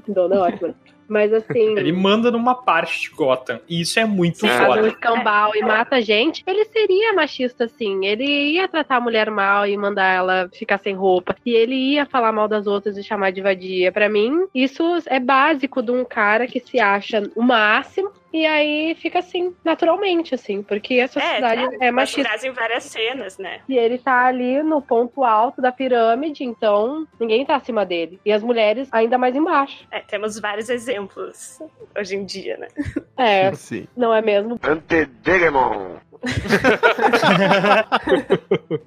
dono é ótimo. Mas assim. Ele manda numa parte de Gotham. E isso é muito faz um foda. escambau e mata gente, ele seria machista sim. Ele ia tratar a mulher mal e mandar ela ficar sem roupa. E ele ia falar mal das outras e chamar de vadia. Pra mim, isso é básico de um cara que se acha o máximo. E aí fica assim, naturalmente, assim, porque a sociedade é, mas machista. trazem várias cenas, né? E ele tá ali no ponto alto da pirâmide, então ninguém tá acima dele. E as mulheres ainda mais embaixo. É, temos vários exemplos hoje em dia, né? É, Sim. não é mesmo? Antedegemon.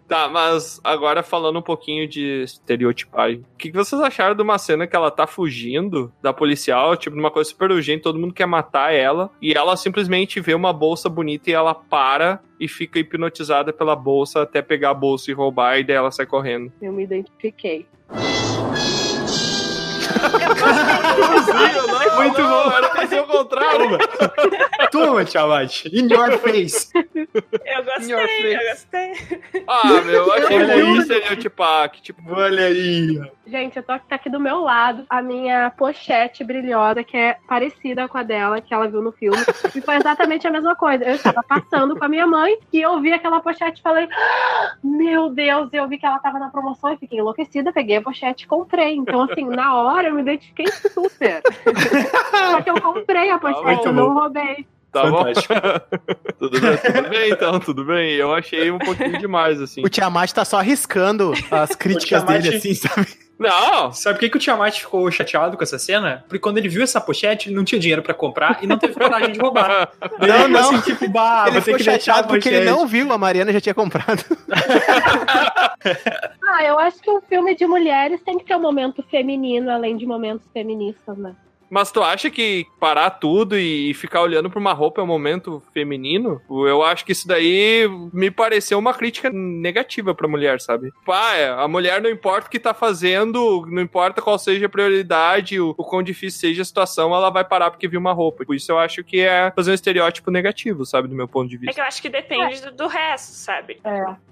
Tá, mas agora falando um pouquinho de estereotipagem. O que que vocês acharam de uma cena que ela tá fugindo da policial, tipo, numa coisa super urgente, todo mundo quer matar ela, e ela simplesmente vê uma bolsa bonita e ela para e fica hipnotizada pela bolsa até pegar a bolsa e roubar, e daí ela sai correndo. Eu me identifiquei. Muito bom, era pra ser o contrário. Toma, Tiamat. In your face. Eu gostei, eu gostei. Ah, meu, eu achei Olha muito aí. estereotipar, tipo, olha aí. Gente, eu tô tá aqui do meu lado a minha pochete brilhosa, que é parecida com a dela, que ela viu no filme. E foi exatamente a mesma coisa. Eu estava passando com a minha mãe e eu vi aquela pochete e falei: "Ah, Meu Deus, eu vi que ela tava na promoção e fiquei enlouquecida, peguei a pochete e comprei. Então, assim, na hora eu me identifiquei super. Só que eu comprei a pochete, muito eu não roubei. Tá Fantástico. bom? tudo bem, tudo bem, então, tudo bem. Eu achei um pouquinho demais, assim. O Tiamat tá só arriscando as críticas Tiamat- dele, assim, sabe? Não! Sabe por que, que o Tiamat ficou chateado com essa cena? Porque quando ele viu essa pochete, ele não tinha dinheiro pra comprar e não teve coragem de roubar. Não, não. Assim, tipo, bah, ele ficou chateado porque ele não viu, a Mariana já tinha comprado. Ah, eu acho que um filme de mulheres tem que ter um momento feminino, além de momentos feministas, né? Mas tu acha que parar tudo e ficar olhando pra uma roupa é um momento feminino? Eu acho que isso daí me pareceu uma crítica negativa pra mulher, sabe? Pá, é, a mulher não importa o que tá fazendo, não importa qual seja a prioridade, o, o quão difícil seja a situação, ela vai parar porque viu uma roupa. Por isso eu acho que é fazer um estereótipo negativo, sabe, do meu ponto de É vista. que eu acho que depende do, do resto, sabe?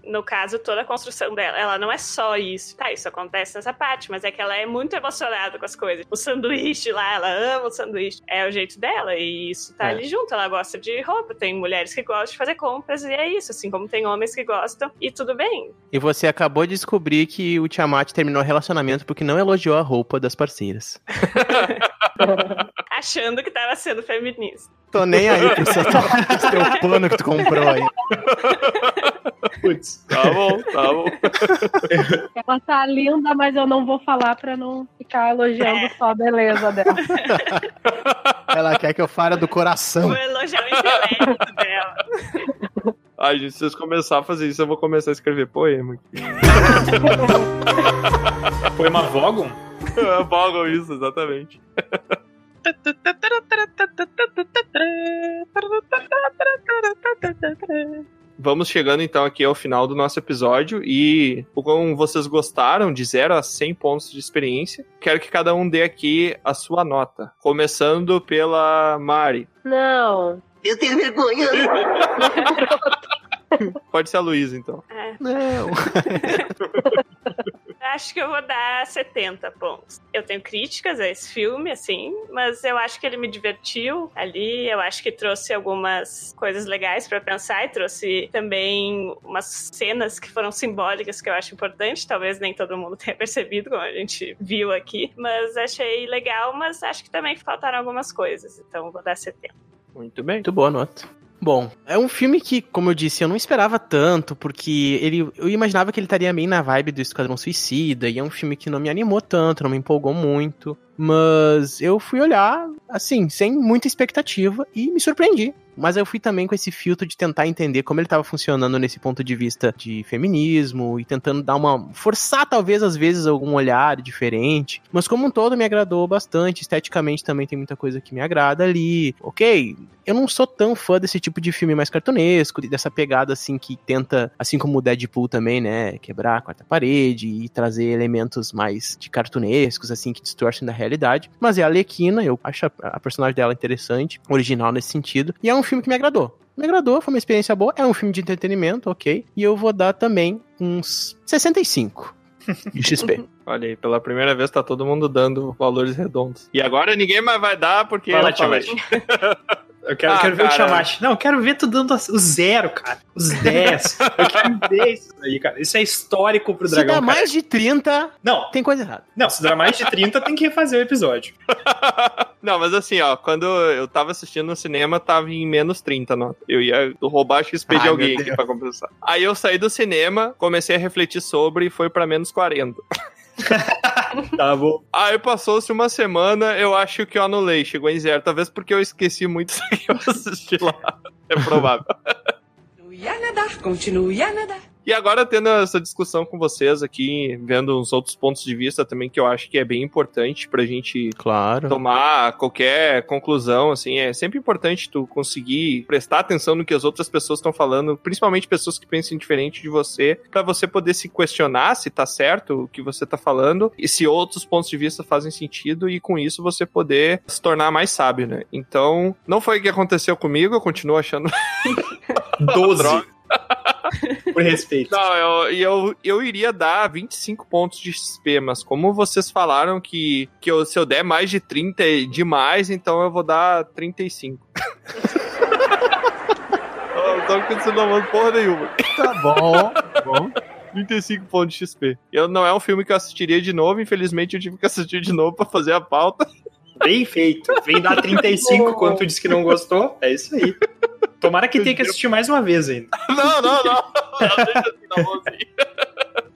No caso, toda a construção dela, ela não é só isso. Tá, isso acontece nessa parte, mas é que ela é muito emocionada com as coisas. O sanduíche lá, ela ama o sanduíche. É o jeito dela, e isso tá É. ali junto. Ela gosta de roupa. Tem mulheres que gostam de fazer compras, e é isso. Assim como tem homens que gostam, e tudo bem. E você acabou de descobrir que o Tiamat terminou o relacionamento porque não elogiou a roupa das parceiras. Achando que tava sendo feminista. Tô nem aí pro seu, pro teu pano que tu comprou aí. Putz. Tá bom, tá bom. Ela tá linda, mas eu não vou falar pra não ficar elogiando só a beleza dela. Ela quer que eu fale do coração. Vou elogiar o intelecto dela. Ai, gente, se vocês começarem a fazer isso, eu vou começar a escrever poema. Poema Vogon? Vogam isso, exatamente. Vamos chegando então aqui ao final do nosso episódio e como vocês gostaram de 0 a 100 pontos de experiência, quero que cada um dê aqui a sua nota, começando pela Mari. Não. Eu tenho vergonha. Pode ser a Luísa então. É. Não. Acho que eu vou dar 70 pontos. Eu tenho críticas a esse filme, assim, mas eu acho que ele me divertiu ali. Eu acho que trouxe algumas coisas legais pra pensar e trouxe também umas cenas que foram simbólicas que eu acho importante. Talvez nem todo mundo tenha percebido, como a gente viu aqui, mas achei legal. Mas acho que também faltaram algumas coisas, então vou dar 70. Muito bem. Muito boa nota. Bom, é um filme que, como eu disse, eu não esperava tanto, porque ele, eu imaginava que ele estaria meio na vibe do Esquadrão Suicida, e é um filme que não me animou tanto, não me empolgou muito. Mas eu fui olhar, assim, sem muita expectativa e me surpreendi. Mas eu fui também com esse filtro de tentar entender como ele estava funcionando nesse ponto de vista de feminismo e tentando dar uma. forçar, talvez, às vezes, algum olhar diferente. Mas como um todo me agradou bastante. Esteticamente também tem muita coisa que me agrada ali. Ok, eu não sou tão fã desse tipo de filme mais cartunesco, dessa pegada assim que tenta, assim como o Deadpool também, né, quebrar a quarta parede e trazer elementos mais de cartunescos, assim, que distorcem da realidade. Mas é a Alequina, eu acho a, a personagem dela interessante, original nesse sentido, e é um filme que me agradou. Me agradou, foi uma experiência boa, é um filme de entretenimento, ok, e eu vou dar também uns 65 de XP. Olha aí, pela primeira vez tá todo mundo dando valores redondos. E agora ninguém mais vai dar porque Vai lá, eu falei. Tiamat. Eu quero, Ah, quero ver o cara. Tiamat. Não, eu quero ver tu dando o zero, cara. Os 10. eu quero ver isso aí, cara. Isso é histórico pro Se dragão. dá cara. mais de 30, Não, tem coisa errada. não, se der mais de 30, tem que refazer o episódio. Não, mas assim, ó, quando eu tava assistindo no cinema, tava em menos 30 nota. Eu ia roubar a XP de Ai, alguém meu aqui pra compensar. Aí eu saí do cinema, comecei a refletir sobre e foi pra menos 40. Tá bom. Aí passou-se uma semana, eu acho que eu anulei, chegou em zero. Talvez porque eu esqueci muito do que eu assisti lá. É provável. Continue a nadar, continue a nadar. E agora, tendo essa discussão com vocês aqui, vendo uns outros pontos de vista também, que eu acho que é bem importante pra gente Claro. tomar qualquer conclusão, assim, é sempre importante tu conseguir prestar atenção no que as outras pessoas estão falando, principalmente pessoas que pensam diferente de você, pra você poder se questionar se tá certo o que você tá falando e se outros pontos de vista fazem sentido e com isso você poder se tornar mais sábio, né? Então, não foi o que aconteceu comigo, eu continuo achando 12. Por respeito. Não, eu, eu, eu iria dar 25 pontos de XP, mas como vocês falaram que, que eu- se eu der mais de 30 é demais, então eu vou dar 35. Eu tô continuando porra nenhuma. Tá bom, tá bom. 35 pontos de XP. Eu, não é um filme que eu assistiria de novo, infelizmente eu tive que assistir de novo pra fazer a pauta. Bem feito. Vem dar 35 quando tu disse que não gostou. É isso aí. Tomara que tenha que assistir mais uma vez ainda. Não, não, não. Assim.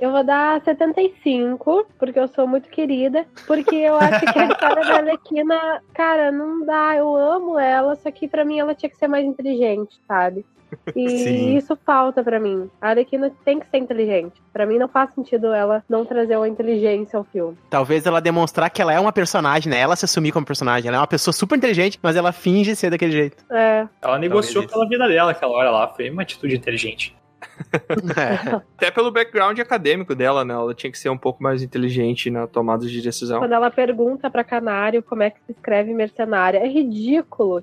Eu vou dar 75, porque eu sou muito querida. Porque eu acho que a história da Arlequina, cara, não dá. Eu amo ela, só que pra mim ela tinha que ser mais inteligente, sabe? E Sim. isso falta pra mim. A Arlequina tem que ser inteligente. Pra mim não faz sentido ela não trazer uma inteligência ao filme. Talvez ela demonstrar que ela é uma personagem, né? Ela se assumir como personagem. Ela é uma pessoa super inteligente, mas ela finge ser daquele jeito. É. Ela negociou pela vida dela aquela hora lá. Foi uma atitude inteligente. Até pelo background acadêmico dela, né? Ela tinha que ser um pouco mais inteligente na tomada de decisão. Quando ela pergunta pra Canário como é que se escreve mercenária, é ridículo.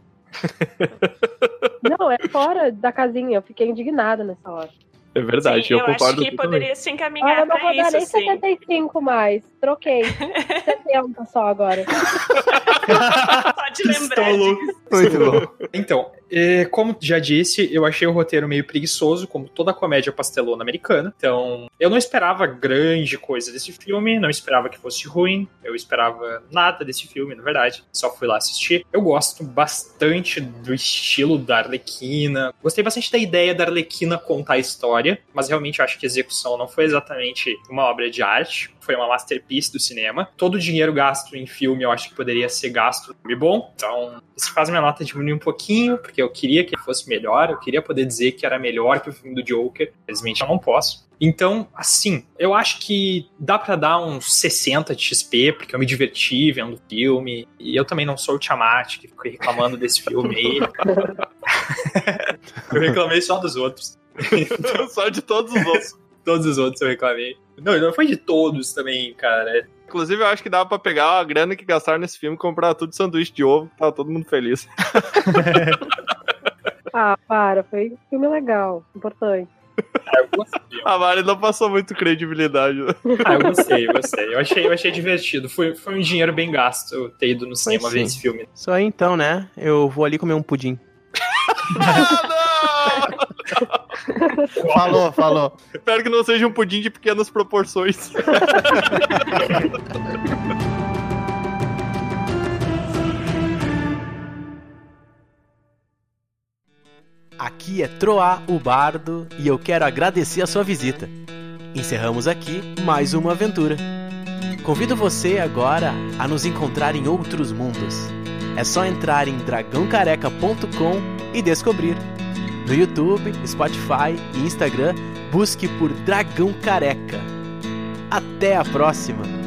Não, é fora da casinha. Eu fiquei indignada nessa hora. É verdade, Sim, eu, eu concordo acho que também. poderia se Ah, encaminhar eu não vou dar isso, nem sim. 75 mais. Troquei. 70 só agora. Lembrar Estou disso. Muito bom. Então, é, como já disse, eu achei o roteiro meio preguiçoso, como toda comédia pastelona americana. Então, eu não esperava grande coisa desse filme, não esperava que fosse ruim, eu esperava nada desse filme, na verdade. Só fui lá assistir. Eu gosto bastante do estilo da Arlequina. Gostei bastante da ideia da Arlequina contar a história, mas realmente acho que a execução não foi exatamente uma obra de arte. Foi uma masterpiece do cinema. Todo o dinheiro gasto em filme eu acho que poderia ser gasto filme bom. Então, isso faz minha nota diminuir um pouquinho, porque eu queria que ele fosse melhor, eu queria poder dizer que era melhor que o filme do Joker. Infelizmente eu não posso. Então, assim, eu acho que dá pra dar uns 60 de XP, porque eu me diverti vendo o filme. E eu também não sou o Tiamat, que fico reclamando desse filme aí. eu reclamei só dos outros. Só de todos os outros. Todos os outros eu reclamei. Não, não foi de todos também, cara. Inclusive, eu acho que dava pra pegar a grana que gastaram nesse filme e comprar tudo sanduíche de ovo, que tava todo mundo feliz. Ah, para. Foi um filme legal. Importante. Ah, eu gostei. A Mari não passou muito credibilidade. Ah, eu gostei, eu gostei. Eu achei, eu achei divertido. Foi, foi um dinheiro bem gasto eu ter ido no cinema ver sim. esse filme. Aí então, né? Eu vou ali comer um pudim. Falou, falou. Espero que não seja um pudim de pequenas proporções. Aqui é Troá, o Bardo, e eu quero agradecer a sua visita. Encerramos aqui mais uma aventura. Convido você agora a nos encontrar em outros mundos. É só entrar em dragãocareca.com e descobrir. No YouTube, Spotify e Instagram, busque por Dragão Careca. Até a próxima!